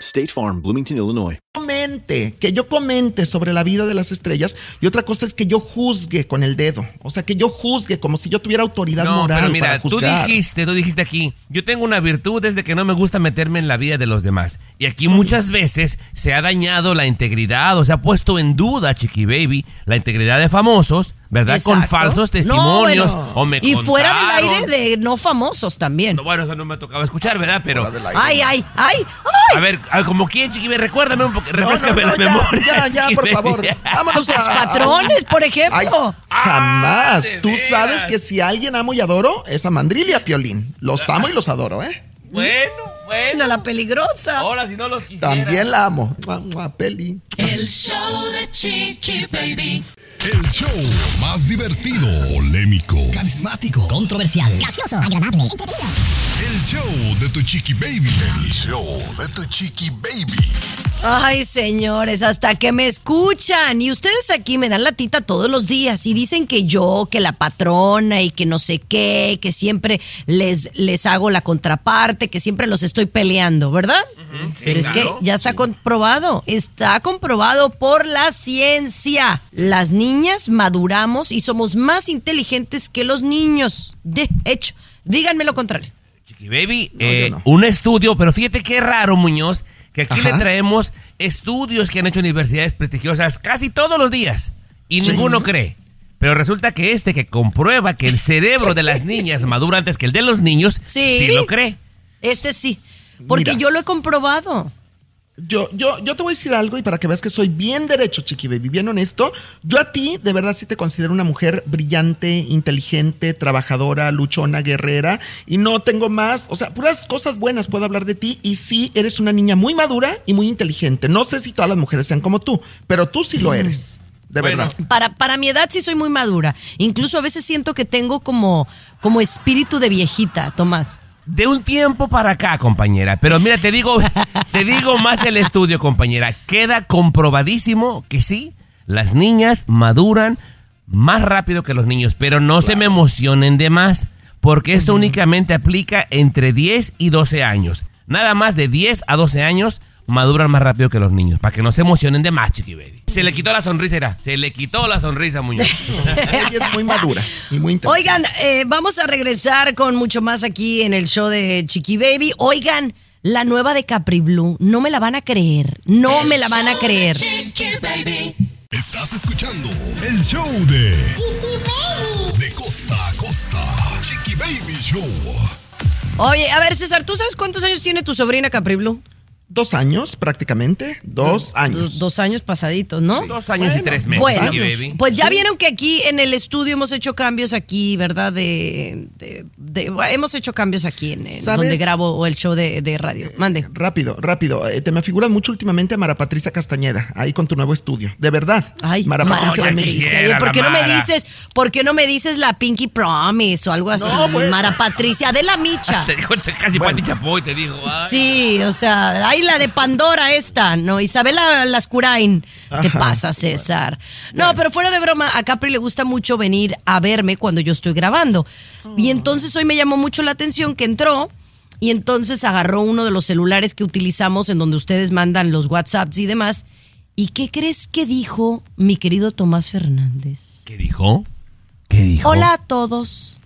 State Farm, Bloomington, Illinois. comente, que yo comente sobre la vida de las estrellas y otra cosa es que yo juzgue con el dedo, o sea, que yo juzgue como si yo tuviera autoridad No, moral pero mira, para tú dijiste, tú dijiste aquí, yo tengo una virtud desde que no me gusta meterme en la vida de los demás. Y aquí muchas veces se ha dañado la integridad o se ha puesto en duda, Chiqui Baby, la integridad de famosos, ¿verdad? Con falsos No, testimonios. bueno. o me y fuera del aire de no famosos también. Bueno, eso no me tocaba escuchar, ¿verdad? Pero. Ay, ay, ay, A ver, a ver, como quién, Chiqui Baby, recuérdame un poco, refrescame no, la ya, memoria. ya, por favor. Vámonos Sus a- patrones, por ejemplo. Ay, jamás. de Tú veras. sabes que si a alguien amo y adoro, es a Mandril y a Piolín. Los amo y los adoro, ¿eh? Bueno, bueno. la peligrosa. Ahora, si no los quisiera. También la amo. Mua, mua, Peli. El show de Chiqui Baby. El show más divertido, polémico, Carismático, controversial, gracioso, agradable, entretenido. el show de tu chiqui baby. El show de tu chiqui baby. Ay, señores, hasta que me escuchan. Y ustedes aquí me dan la tita todos los días y dicen que yo, que la patrona y que no sé qué, que siempre les, les hago la contraparte, que siempre los estoy peleando, ¿verdad? Pero es que ya está comprobado, está comprobado por la ciencia. Las niñas maduramos y somos más inteligentes que los niños. De hecho, díganme lo contrario. Chiqui Baby, eh, un estudio, pero fíjate qué raro, Muñoz, que aquí Ajá. le traemos estudios que han hecho universidades prestigiosas casi todos los días y ninguno cree. Pero resulta que este que comprueba que el cerebro de las niñas madura antes que el de los niños, Sí. sí lo cree. Este sí, porque Mira. yo lo he comprobado. Yo, yo, yo te voy a decir algo y para que veas que soy bien derecho, chiqui baby, bien honesto. Yo a ti, de verdad, sí te considero una mujer brillante, inteligente, trabajadora, luchona, guerrera. Y no tengo más, o sea, puras cosas buenas puedo hablar de ti. Y sí, eres una niña muy madura y muy inteligente. No sé si todas las mujeres sean como tú, pero tú sí lo eres. De verdad. Para, para mi edad sí soy muy madura. Incluso a veces siento que tengo como, como espíritu de viejita, Tomás. De un tiempo para acá, compañera. Pero mira, te digo, te digo más el estudio, compañera. Queda comprobadísimo que sí, las niñas maduran más rápido que los niños, pero no se me emocionen de más, porque esto únicamente aplica entre 10 y 12 años. Nada más de 10 a 12 años maduran más rápido que los niños, para que no se emocionen de más, chiqui baby. Se le quitó la sonrisa, era. Se le quitó la sonrisa, Muñoz. Ella es muy madura y muy. Oigan, eh, vamos a regresar con mucho más aquí en el show de Chiqui Baby. Oigan, la nueva de Capri Blue, no me la van a creer, no me la van a creer. Estás escuchando el show de Chiqui Baby. De costa a costa. Chiqui Baby Show. Oye, a ver, César, ¿tú sabes cuántos años tiene tu sobrina Capri Blue? Dos años prácticamente, dos años. Dos, dos años pasaditos, ¿no? Dos años y tres meses, Bueno, baby. pues ya vieron que aquí en el estudio hemos hecho cambios aquí, ¿verdad? De, de- de- hemos hecho cambios aquí en, donde grabo el show de, de radio. Mande. Rápido, rápido. eh, te me figuras mucho últimamente a Mara Patricia Castañeda, ahí con tu nuevo estudio. De verdad. Ay, Mara Mara Patricia México. oye, ¿por qué no me dices, por qué no me dices la Pinky Promise o algo así? No, pues. Mara Patricia, de la Micha. Te dijo casi Pati Chapoy, te dijo. ay. Sí, o sea, hay la de Pandora esta, ¿no? Isabela Lascurain. ¿Qué Ajá. pasa, César? No, pero fuera de broma, a Capri le gusta mucho venir a verme cuando yo estoy grabando. Y entonces hoy me llamó mucho la atención que entró y entonces agarró uno de los celulares que utilizamos en donde ustedes mandan los WhatsApps y demás. ¿Y qué crees que dijo mi querido Tomás Fernández? ¿Qué dijo? ¿Qué dijo? Hola a todos.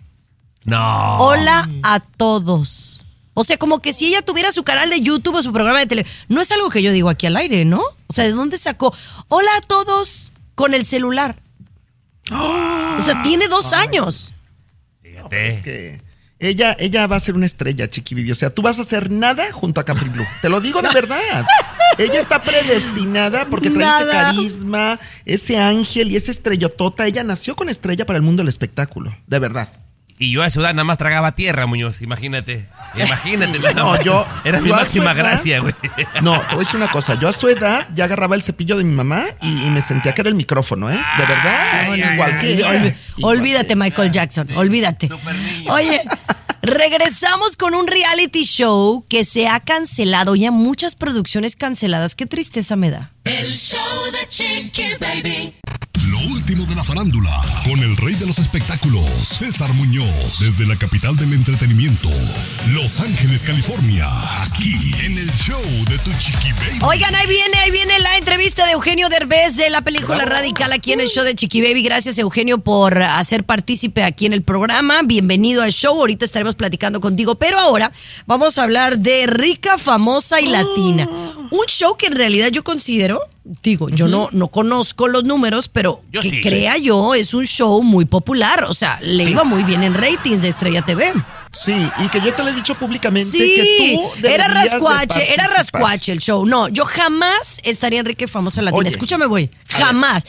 No. Hola a todos. O sea, como que si ella tuviera su canal de YouTube o su programa de tele. No es algo que yo digo aquí al aire, ¿no? O sea, ¿de dónde sacó? Hola a todos con el celular. O sea, tiene dos años. Fíjate. Es que ella, ella va a ser una estrella, Chiqui Vivi. O sea, tú vas a hacer nada junto a Capri Blue. Te lo digo de verdad. Ella está predestinada porque trae ese carisma, ese ángel y esa estrellotota. Ella nació con estrella para el mundo del espectáculo. De verdad. Y yo a su edad nada más tragaba tierra, Muñoz, imagínate. Imagínate. No, más. yo- Era mi yo máxima edad- gracia, güey. No, te voy a decir una cosa. Yo a su edad ya agarraba el cepillo de mi mamá y, y me sentía que era el micrófono, ¿eh? De verdad. igual que ella. Olvídate, Michael Jackson, olvídate. Oye, regresamos con un reality show que se ha cancelado. Ya muchas producciones canceladas. Qué tristeza me da. El show de Chiqui Baby. Lo último de la farándula, con el rey de los espectáculos, César Muñoz, desde la capital del entretenimiento, Los Ángeles, California, aquí en el show de tu chiqui baby. Oigan, ahí viene, ahí viene la entrevista de Eugenio Derbez de la película Radical aquí en el show de Chiqui Baby. Gracias, Eugenio, por hacer partícipe aquí en el programa. Bienvenido al show. Ahorita estaremos platicando contigo, pero ahora vamos a hablar de rica, famosa y latina. Un show que en realidad yo considero, digo, yo no, no conozco los números, pero Yo que sí. crea yo es un show muy popular. O sea, le Sí. iba muy bien en ratings de Estrella TV. Sí, y que yo te lo he dicho públicamente que tú era rascuache, era rascuache el show. No, yo jamás estaría en Rica y Famosa Latina. Oye, Escúchame, ver. Jamás.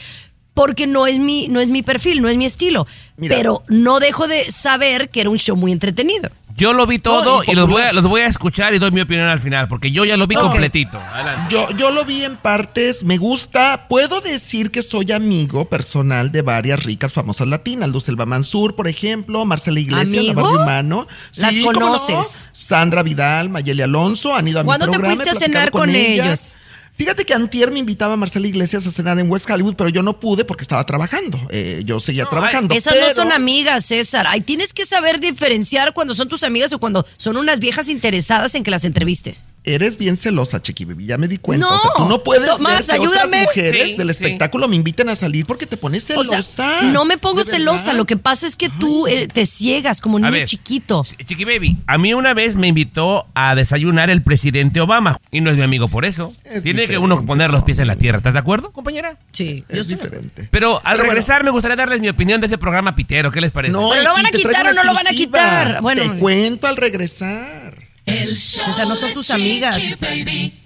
Porque no es mi, no es mi perfil, no es mi estilo. Mira. Pero no dejo de saber que era un show muy entretenido. Yo lo vi todo No, y los voy, a, los voy a escuchar y doy mi opinión al final, porque yo ya lo vi completito. Adelante. Yo, yo lo vi en partes, me gusta. Puedo decir que soy amigo personal de varias ricas famosas latinas. Lucelba Mansur, por ejemplo, Marcela Iglesias, ¿Amigo? la Humano. ¿Las conoces? Sandra Vidal, Mayeli Alonso han ido a mi ¿Cuándo te programa. fuiste a cenar con ellos? Fíjate que antier me invitaba Marcela Iglesias a cenar en West Hollywood, pero yo no pude porque estaba trabajando. Eh, yo seguía trabajando. Esas no son amigas, César. Ahí tienes que saber diferenciar cuando son tus amigas o cuando son unas viejas interesadas en que las entrevistes. Eres bien celosa, Chiqui Baby, ya me di cuenta. No, o sea, tú no puedes Tomás, ver que otras ayúdame. mujeres Sí, del sí. espectáculo me inviten a salir porque te pones O celosa. sea, no me pongo ¿De celosa. verdad? Lo que pasa es que tú eh, te ciegas como A niño ver, chiquito. Ch- Chiqui Baby, a mí una vez me invitó a desayunar el presidente Obama y no es mi amigo por eso. Es Tiene que uno poner los pies en la tierra. ¿Estás de acuerdo, compañera? Sí, yo Es estoy- diferente. Pero al Pero regresar me gustaría darles mi opinión de ese programa pitero. ¿Qué les parece? No, ¿Pero y- lo van a quitar o no lo van a quitar? Bueno. te cuento al regresar. El show César, no son tus Chiqui amigas. Baby.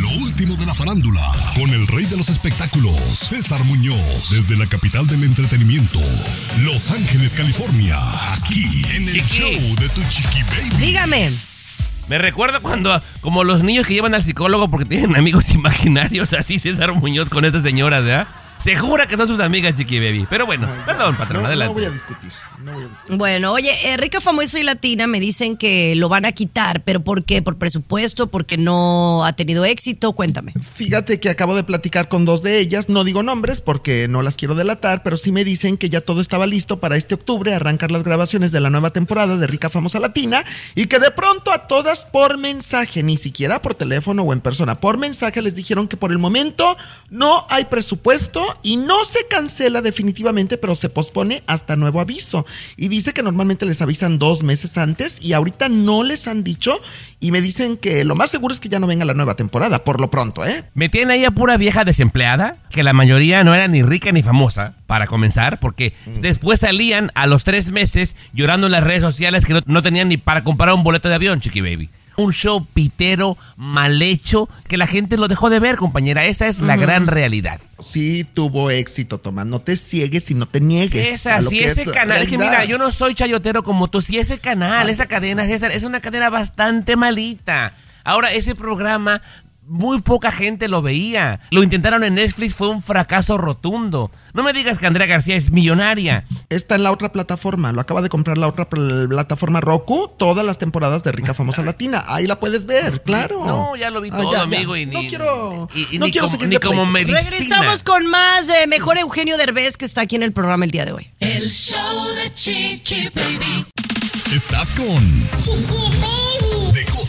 Lo último último de la farándula, con el rey de los espectáculos, César Muñoz, desde la capital del entretenimiento, Los Ángeles, California, aquí en el Chiqui. show de tu chiqui baby. Dígame. Me recuerda cuando, como los niños que llevan al psicólogo porque tienen amigos imaginarios, así César Muñoz con estas señoras, ¿verdad? Se jura que son sus amigas, Chiqui Baby. Pero bueno, perdón, patrón, No, adelante. no voy a discutir. No voy a discutir. Bueno, oye, eh, Rica, Famoso y Latina me dicen que lo van a quitar, pero ¿por qué? ¿Por presupuesto? ¿Porque no ha tenido éxito? Cuéntame. Fíjate que acabo de platicar con dos de ellas, no digo nombres porque no las quiero delatar, pero sí me dicen que ya todo estaba listo para este octubre arrancar las grabaciones de la nueva temporada de Rica Famosa Latina y que de pronto a todas por mensaje, ni siquiera por teléfono o en persona, por mensaje les dijeron que por el momento no hay presupuesto y no se cancela definitivamente, pero se pospone hasta nuevo aviso. Y dice que normalmente les avisan dos meses antes y ahorita no les han dicho y me dicen que lo más seguro es que ya no venga la nueva temporada, por lo pronto, ¿eh? Me tienen ahí a pura vieja desempleada, que la mayoría no era ni rica ni famosa, para comenzar, porque después salían a los tres meses llorando en las redes sociales que no, no tenían ni para comprar un boleto de avión, Chiqui Baby. Un show pitero, mal hecho, que la gente lo dejó de ver, compañera. Esa es la gran realidad. Sí tuvo éxito, Tomás. No te ciegues y no te niegues. César, a lo si ese es canal, es que mira, yo no soy chayotero como tú, si ese canal, esa cadena, César, es una cadena bastante malita. Ahora, ese programa, muy poca gente lo veía. Lo intentaron en Netflix, fue un fracaso rotundo. No me digas que Andrea García es millonaria. Está en la otra plataforma. Lo acaba de comprar la otra pl- plataforma Roku. Todas las temporadas de Rica Famosa Latina. Ahí la puedes ver, claro. No, ya lo vi Ah, todo, ya. amigo, y No ni- quiero. y- y no ni quiero como- seguir ni como medicina. Regresamos con más de Mejor Eugenio Derbez que está aquí en el programa el día de hoy. El show de Chiqui Baby. Estás con costa a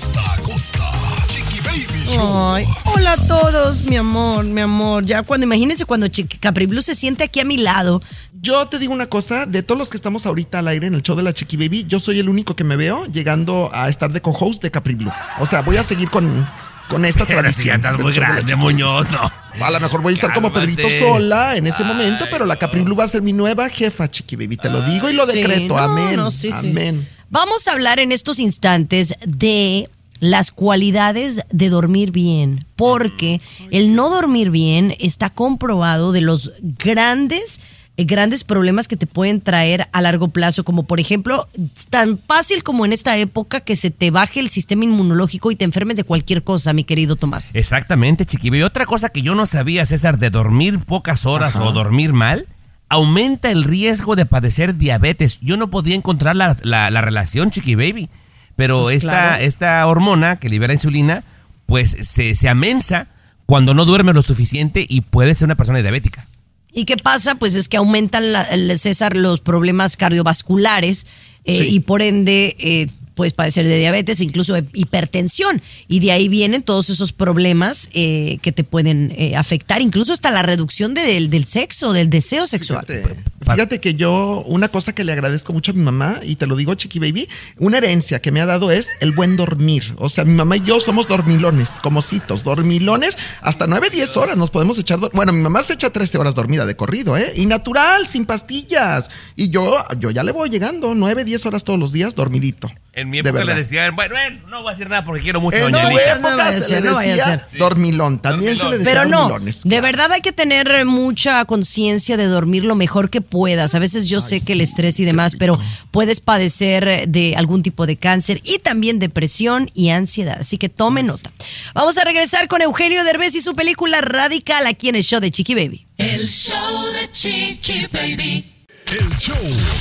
Ay, hola a todos, mi amor, mi amor. Ya cuando, imagínense cuando Capri Blue se siente aquí a mi lado. Yo te digo una cosa, de todos los que estamos ahorita al aire en el show de la Chiqui Baby, yo soy el único que me veo llegando a estar de co-host de Capri Blue. O sea, voy a seguir con, con esta Pero si tradición. ya estás del muy grande, Muñoz, no. A lo mejor voy a estar como. Pedrito sola en ese momento, pero la Capri Blue va a ser mi nueva jefa, Chiqui Baby. Te lo digo y lo Sí, decreto. no, Amén. no, sí, sí. Amén. Vamos a hablar en estos instantes de las cualidades de dormir bien, porque el no dormir bien está comprobado de los grandes eh, grandes problemas que te pueden traer a largo plazo, como por ejemplo, tan fácil como en esta época que se te baje el sistema inmunológico y te enfermes de cualquier cosa, mi querido Tomás. Exactamente, Chiqui Baby. Otra cosa que yo no sabía, César, de dormir pocas horas o dormir mal, aumenta el riesgo de padecer diabetes. Yo no podía encontrar la, la- la relación, Chiqui Baby. Pero Pues esta, claro. esta hormona que libera insulina, pues se, se amensa cuando no duerme lo suficiente y puede ser una persona diabética. ¿Y qué pasa? Pues es que aumentan, la- el- César, los problemas cardiovasculares eh, Sí. y por ende eh, puedes padecer de diabetes o incluso de hipertensión. Y de ahí vienen todos esos problemas eh, que te pueden eh, afectar, incluso hasta la reducción de- del, del sexo, del deseo sexual. Fíjate, fíjate que yo, una cosa que le agradezco mucho a mi mamá, y te lo digo, Chiqui Baby, una herencia que me ha dado es el buen dormir. O sea, mi mamá y yo somos dormilones, como citos, dormilones, hasta 9, 10 horas nos podemos echar. Bueno, mi mamá se echa 13 horas dormida de corrido, ¿eh? Y natural, sin pastillas. Y yo, yo ya le voy llegando 9, 10 horas todos los días dormidito. En mi De época le verdad. decían, bueno, no voy a decir nada porque quiero mucho En Elisa. época se le decía dormilón, también se le decía Pero no, dormilones. de verdad hay que tener mucha conciencia de dormir lo mejor que puedas. A veces yo sé que el estrés y demás, pero puedes padecer de algún tipo de cáncer y también depresión y ansiedad. Así que tome nota. Vamos a regresar con Eugenio Derbez y su película Radical aquí en el show de Chiqui Baby. El show de Chiqui Baby. El show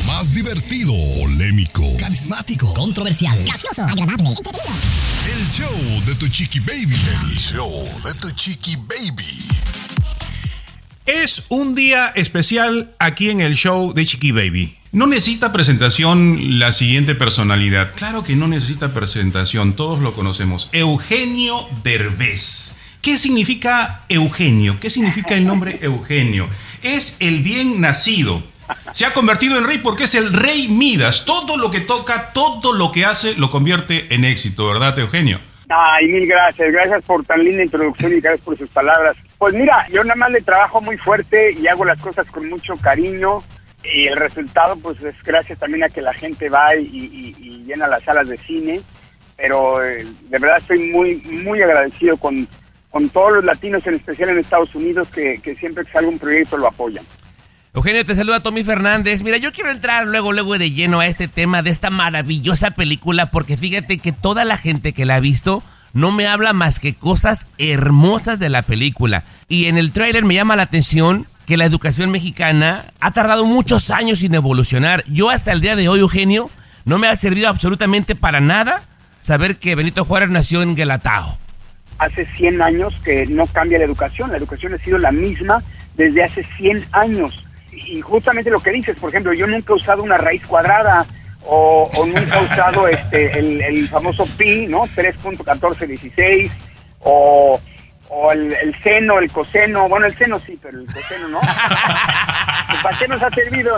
más divertido, polémico, Carismático, controversial, gracioso, agradable, entretenido. el show de tu chiqui baby. El show de tu chiqui baby. Es un día especial aquí en el show de Chiqui Baby. No necesita presentación la siguiente personalidad. Claro que no necesita presentación, todos lo conocemos. Eugenio Derbez. ¿Qué significa Eugenio? ¿Qué significa el nombre Eugenio? Es el bien nacido. Se ha convertido en rey porque es el rey Midas. Todo lo que toca, todo lo que hace, lo convierte en éxito, ¿verdad, Eugenio? Ay, mil gracias. Gracias por tan linda introducción y gracias por sus palabras. Pues mira, yo nada más le trabajo muy fuerte y hago las cosas con mucho cariño y el resultado pues es gracias también a que la gente va y, llena las salas de cine. Pero eh, de verdad estoy muy, muy agradecido con, con todos los latinos, en especial en Estados Unidos, que, que siempre que sale un proyecto lo apoyan. Eugenio, te saluda Tommy Fernández. Mira, yo quiero entrar luego, luego de lleno a este tema de esta maravillosa película, porque fíjate que toda la gente que la ha visto no me habla más que cosas hermosas de la película. Y en el tráiler me llama la atención que la educación mexicana ha tardado muchos años sin evolucionar. Yo hasta el día de hoy, Eugenio, no me ha servido absolutamente para nada saber que Benito Juárez nació en Guelatao. Hace 100 años que no cambia la educación, la educación ha sido la misma desde hace 100 años. Y justamente lo que dices, por ejemplo, yo nunca he usado una raíz cuadrada o, o nunca he usado este, el, el famoso pi, ¿no? 3.1416 o, o el, el seno, el coseno, bueno, el seno sí, pero el coseno no. ¿Para qué nos ha servido?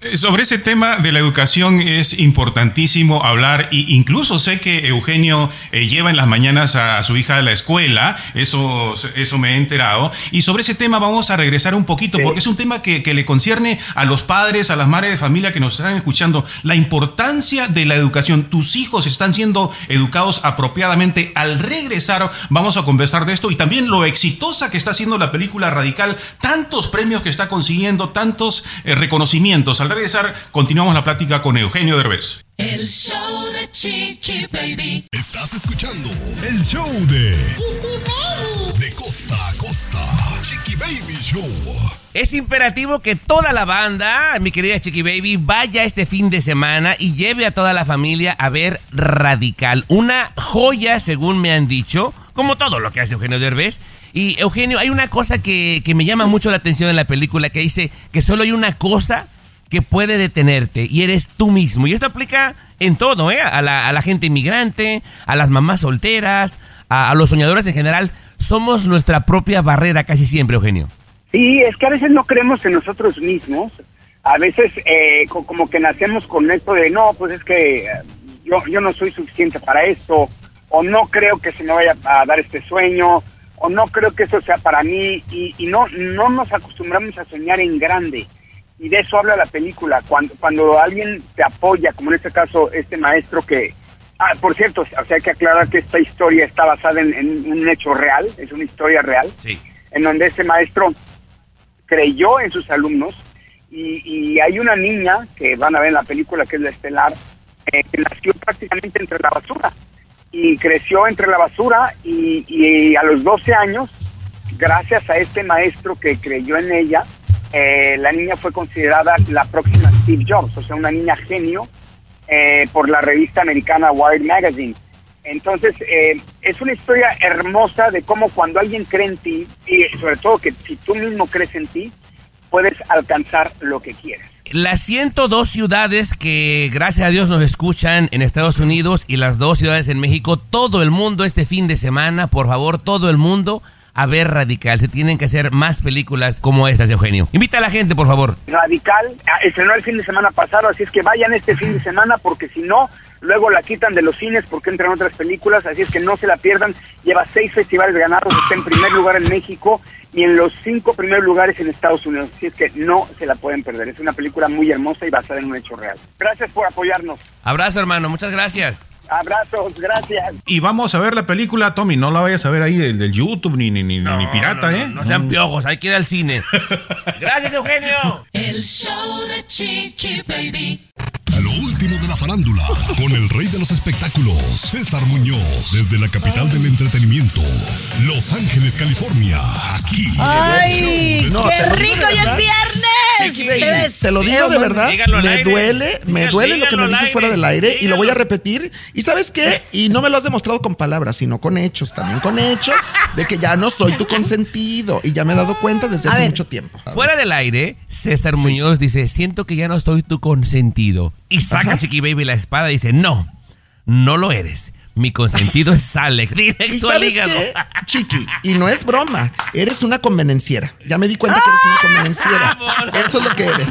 Eh, Sobre ese tema de la educación es importantísimo hablar y incluso sé que Eugenio eh, lleva en las mañanas a, a su hija a la escuela, eso, eso me he enterado, y sobre ese tema vamos a regresar un poquito porque es un tema que, que le concierne a los padres, a las madres de familia que nos están escuchando, la importancia de la educación. Tus hijos están siendo educados apropiadamente. Al regresar vamos a conversar de esto y también lo exitosa que está haciendo la película Radical, tantos premios que está consiguiendo, tantos eh, reconocimientos. Al regresar, continuamos la plática con Eugenio Derbez. El show de Chiqui Baby. Estás escuchando el show de Chiqui Baby. De costa a costa. Chiqui Baby Show. Es imperativo que toda la banda, mi querida Chiqui Baby, vaya este fin de semana y lleve a toda la familia a ver Radical. Una joya, según me han dicho, como todo lo que hace Eugenio Derbez. Y Eugenio, hay una cosa que, que me llama mucho la atención en la película que dice que solo hay una cosa que puede detenerte y eres tú mismo. Y esto aplica en todo, ¿eh? A la, a la gente inmigrante, a las mamás solteras, a, los soñadores en general. Somos nuestra propia barrera casi siempre, Eugenio. Sí, es que a veces no creemos en nosotros mismos. A veces eh, co- como que nacemos con esto de, no, pues es que eh, yo, yo no soy suficiente para esto, o no creo que se me vaya a dar este sueño, o no creo que eso sea para mí, y, y no, no nos acostumbramos a soñar en grande. Y de eso habla la película, cuando, cuando alguien te apoya, como en este caso este maestro que... Ah, por cierto, o sea, hay que aclarar que esta historia está basada en, en un hecho real, es una historia real Sí. en donde este maestro creyó en sus alumnos y, y hay una niña que van a ver en la película que es la estelar eh, que nació prácticamente entre la basura y creció entre la basura y, y a los 12 años gracias a este maestro que creyó en ella eh, la niña fue considerada la próxima Steve Jobs o sea una niña genio eh, por la revista americana Wired Magazine entonces, eh, es una historia hermosa de cómo cuando alguien cree en ti, y sobre todo que si tú mismo crees en ti, puedes alcanzar lo que quieres. Las 102 ciudades que gracias a Dios nos escuchan en Estados Unidos y las dos ciudades en México, todo el mundo este fin de semana, por favor, todo el mundo a ver Radical. Se tienen que hacer más películas como estas, Eugenio. Invita a la gente, por favor. Radical ah, estrenó el fin de semana pasado, así es que vayan este fin de semana porque si no, luego la quitan de los cines porque entran otras películas, así es que no se la pierdan. Lleva seis festivales ganados, está en primer lugar en México y en los cinco primeros lugares en Estados Unidos, así es que no se la pueden perder. Es una película muy hermosa y basada en un hecho real. Gracias por apoyarnos. Abrazo, hermano. Muchas gracias. Abrazos, gracias. Y vamos a ver la película, Tommy, no la vayas a ver ahí del, del YouTube ni, ni, ni, ni pirata, no, ¿eh? No sean piojos, hay que ir al cine. Gracias, Eugenio. El show de Chiqui Baby. Lo último de la farándula, con el rey de los espectáculos, César Muñoz, desde la capital del entretenimiento, Los Ángeles, California, aquí. ¡Ay! No, ¡Qué rico! ¡Ya es viernes! Sí, ¿Te lo digo de verdad, me aire. duele, me Dígalo, duele lo que me dices fuera del aire y lo voy a repetir. ¿Y sabes qué? Y no me lo has demostrado con palabras, sino con hechos, también con hechos de que ya no soy tu consentido y ya me he dado cuenta desde A hace ver. mucho tiempo. Fuera del aire, César Muñoz dice, siento que ya no estoy tu consentido. Y saca Ajá. Chiqui Baby la espada y dice, no, no lo eres. Mi consentido es Alex. ¿Y Directo al hígado. qué, Chiqui? Y no es broma, eres una convenenciera. Ya me di cuenta que eres una convenenciera. Eso es lo que eres.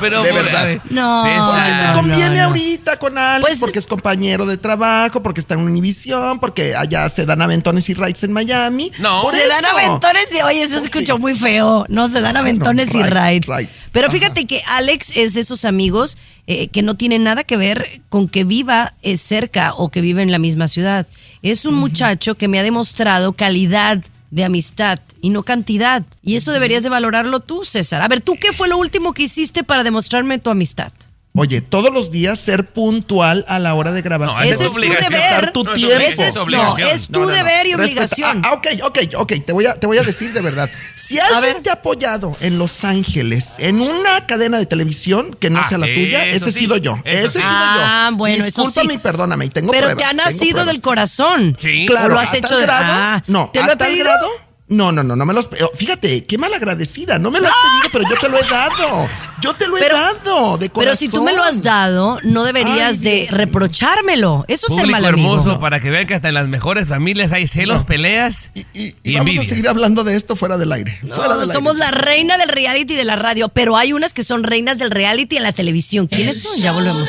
Pero de por- verdad. No, Porque te conviene no. ahorita con Alex, Pues- porque es compañero de trabajo, porque está en Univisión, porque allá se dan aventones y rides en Miami. No. Por se dan aventones y oye, eso se Pues escuchó sí. muy feo. No, se dan aventones y rides, rides. rides. Pero Ajá. fíjate que Alex es de esos amigos eh, que no tienen nada que ver con que viva eh, cerca o que vive en la misma ciudad. Es un muchacho que me ha demostrado calidad de amistad y no cantidad. Y eso deberías de valorarlo tú, César. A ver, ¿tú qué fue lo último que hiciste para demostrarme tu amistad? Oye, todos los días ser puntual a la hora de grabación. No, Ese es tu deber. Tu No, es tiempo. obligación, es no, es tu deber y obligación. Ah, ok, ok, ok. Te voy a, te voy a decir de verdad. Si alguien ver. te ha apoyado en Los Ángeles, en una cadena de televisión que no Ah, sea la tuya, ese he sí, sido yo. eso ese he sí. sido yo. Ah, bueno, eso Discúlpame sí. y perdóname. y Tengo Pero pruebas. te ha nacido del corazón. Sí. ¿O Claro, lo has ¿a hecho de grado? Ah, no, ¿Te ¿a lo he pedido? grado? No, no, no, no me los. oh, Fíjate, qué mal agradecida. No me lo has pedido, pero yo te lo he dado. Yo te lo he Pero- dado de corazón. Pero si tú me lo has dado, no deberías Ay, de Dios reprochármelo. Eso es ser mal amigo. hermoso para que vean que hasta en las mejores familias hay celos, No. peleas Y, y, y- y vamos envidias. a seguir hablando de esto fuera del aire. fuera No, del somos aire. la reina del reality y de la radio, pero hay unas que son reinas del reality en la televisión. ¿Quiénes son? Ya volvemos.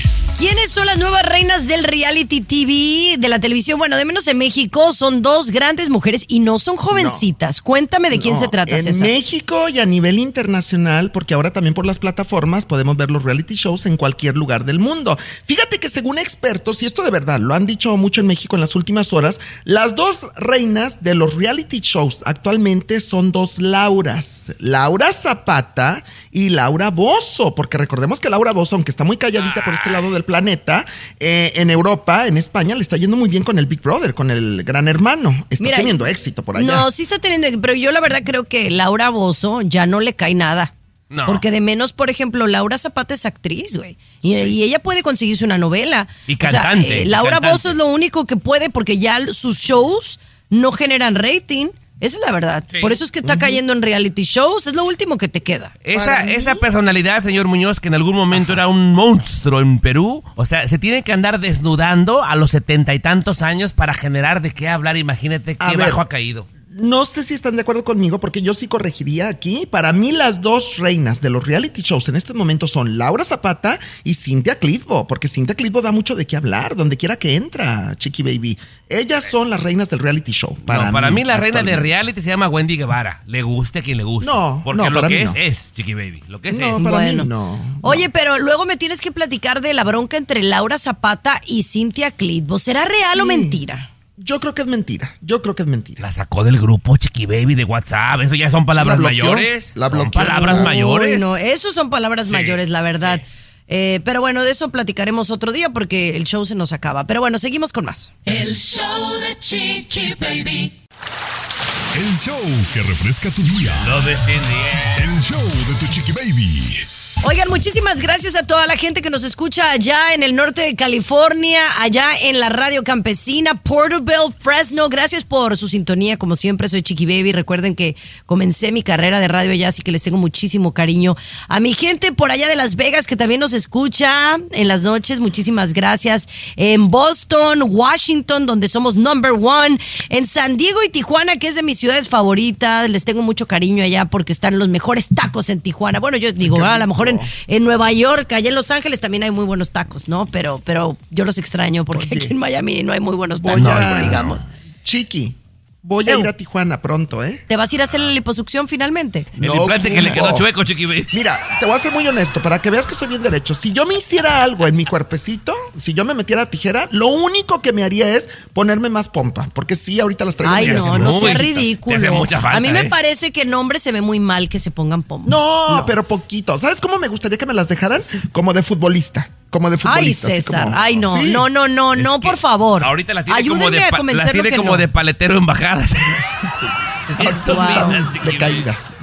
¿Quiénes son las nuevas reinas del reality TV de la televisión? Bueno, de menos en México son dos grandes mujeres y no son jovencitas. Cuéntame de quién No, se trata, En César. México y a nivel internacional, porque ahora también por las plataformas podemos ver los reality shows en cualquier lugar del mundo. Fíjate que según expertos, y esto de verdad lo han dicho mucho en México en las últimas horas, las dos reinas de los reality shows actualmente son dos Lauras. Laura Zapata y Laura Bozo, porque recordemos que Laura Bozo, aunque está muy calladita por este lado del planeta, eh, en Europa, en España, le está yendo muy bien con el Big Brother, con el gran hermano. Está Mira, teniendo éxito por allá. No, sí está teniendo, pero yo la verdad creo que Laura Bozo ya no le cae nada. No. Porque de menos, por ejemplo, Laura Zapata es actriz, güey. Y, y ella puede conseguirse una novela. Y O sea, cantante, eh, Laura. Bozo es lo único que puede porque ya sus shows no generan rating. Esa es la verdad. Sí. Por eso es que está cayendo en reality shows. Es lo último que te queda. Esa, esa personalidad, señor Muñoz, que en algún momento era un monstruo en Perú, o sea, se tiene que andar desnudando a los setenta y tantos años para generar de qué hablar. Imagínate A qué ver. bajo ha caído. No sé si están de acuerdo conmigo, porque yo sí corregiría aquí. Para mí, las dos reinas de los reality shows en este momento son Laura Zapata y Cintia Clitbo, porque Cintia Clitbo da mucho de qué hablar, donde quiera que entra, Chiqui Baby. Ellas son las reinas del reality show. Para, no, para mí, la reina de reality se llama Wendy Guevara. Le guste a quien le guste. No, Porque no, lo para que mí es, no. es, Chiqui Baby. Lo que es, No, es. para Bueno. mí no. Oye, pero luego me tienes que platicar de la bronca entre Laura Zapata y Cintia Clitbo. ¿Será real o mentira? Yo creo que es mentira. Yo creo que es mentira. La sacó del grupo Chiqui Baby de WhatsApp. Eso ya son palabras la bloqueó, mayores. la son bloqueó. palabras mayores. No, eso son palabras Sí, mayores, la verdad. sí. Eh, pero bueno, de eso platicaremos otro día porque el show se nos acaba. Pero bueno, seguimos con más. El show de Chiqui Baby. El show que refresca tu día. In the air. El show de Tu Chiqui Baby. Oigan, muchísimas gracias a toda la gente que nos escucha allá en el norte de California, allá en la radio campesina, Porterville, Fresno. Gracias por su sintonía, como siempre, soy Chiqui Baby. Recuerden que comencé mi carrera de radio allá, así que les tengo muchísimo cariño. A mi gente por allá de Las Vegas que también nos escucha en las noches, muchísimas gracias. En Boston, Washington, donde somos number one. En San Diego y Tijuana, que es de mis ciudades favoritas. Les tengo mucho cariño allá porque están los mejores tacos en Tijuana. Bueno, yo digo, a lo mejor en, en Nueva York, allá en Los Ángeles también hay muy buenos tacos, ¿no? Pero, pero yo los extraño porque Oye. aquí en Miami no hay muy buenos tacos, a- digamos. Chiqui, voy a ir a Tijuana pronto, ¿eh? ¿Te vas a ir a hacer la liposucción finalmente? El No, implante que le quedó chueco, Chiqui. Mira, te voy a ser muy honesto, para que veas que soy bien derecho. Si yo me hiciera algo en mi cuerpecito, si yo me metiera tijera, lo único que me haría es ponerme más pompa. Porque sí, ahorita las traigo Ay, no, no muy- sea te ridículo. hace mucha falta, a mí me ¿eh? parece que en hombres se ve muy mal que se pongan pompa. No, pero poquito. ¿Sabes cómo me gustaría que me las dejaran? Como de futbolista. Como de Ay, futbolista. César. como- Ay, no, Sí. no, no, no, Es no, por favor. Ahorita la tiene Ayúdenme como de, a la tiene como no. de paletero en bajadas. De caídas.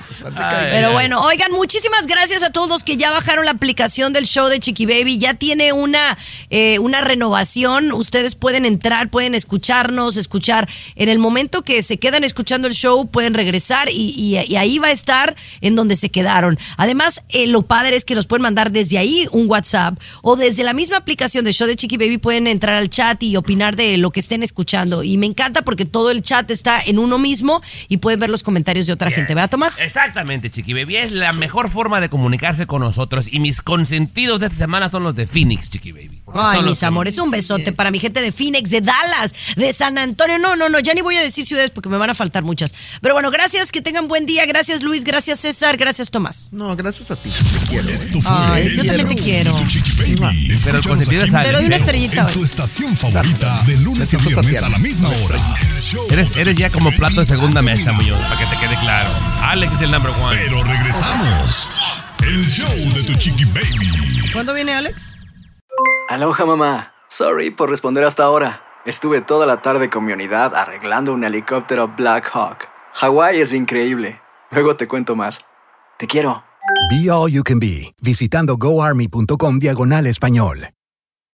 Pero bueno, oigan, muchísimas gracias a todos los que ya bajaron la aplicación del show de Chiqui Baby. Ya tiene una, eh, una renovación. Ustedes pueden entrar, pueden escucharnos, escuchar. En el momento que se quedan escuchando el show, pueden regresar y, y- y ahí va a estar en donde se quedaron. Además, eh, lo padre es que nos pueden mandar desde ahí un WhatsApp o desde la misma aplicación del show de Chiqui Baby pueden entrar al chat y opinar de lo que estén escuchando. Y me encanta porque todo el chat está en uno mismo y pueden ver los comentarios de otra gente. ¿Verdad, Tomás? Exactamente, Chiqui Baby. Es la mejor forma de comunicarse con nosotros. Y mis consentidos de esta semana son los de Phoenix, Chiqui Baby. Ay, mis amores, un besote para mi gente de Phoenix, de Dallas, de San Antonio. No, no, no, ya ni voy a decir ciudades porque me van a faltar muchas. Pero bueno, gracias, que tengan buen día. Gracias, Luis. Gracias, César. Gracias, Tomás. No, gracias a ti. Te quiero. Esto fue Ay, el yo también te quiero. Baby. Pero el consentido es Te doy una ¿eh? estrellita hoy. tu estación favorita de lunes a viernes a la misma hora. Eres, eres ya como plato de segunda mesa. Muñoz, para que te quede claro. Alex es el number one. Pero regresamos. El show de tu Chiqui Baby. ¿Cuándo viene Alex? Aloha mamá. Sorry por responder hasta ahora. Estuve toda la tarde con mi unidad arreglando un helicóptero Black Hawk. Hawái es increíble. Luego te cuento más. Te quiero. Be All You Can Be, visitando goarmy.com diagonal español.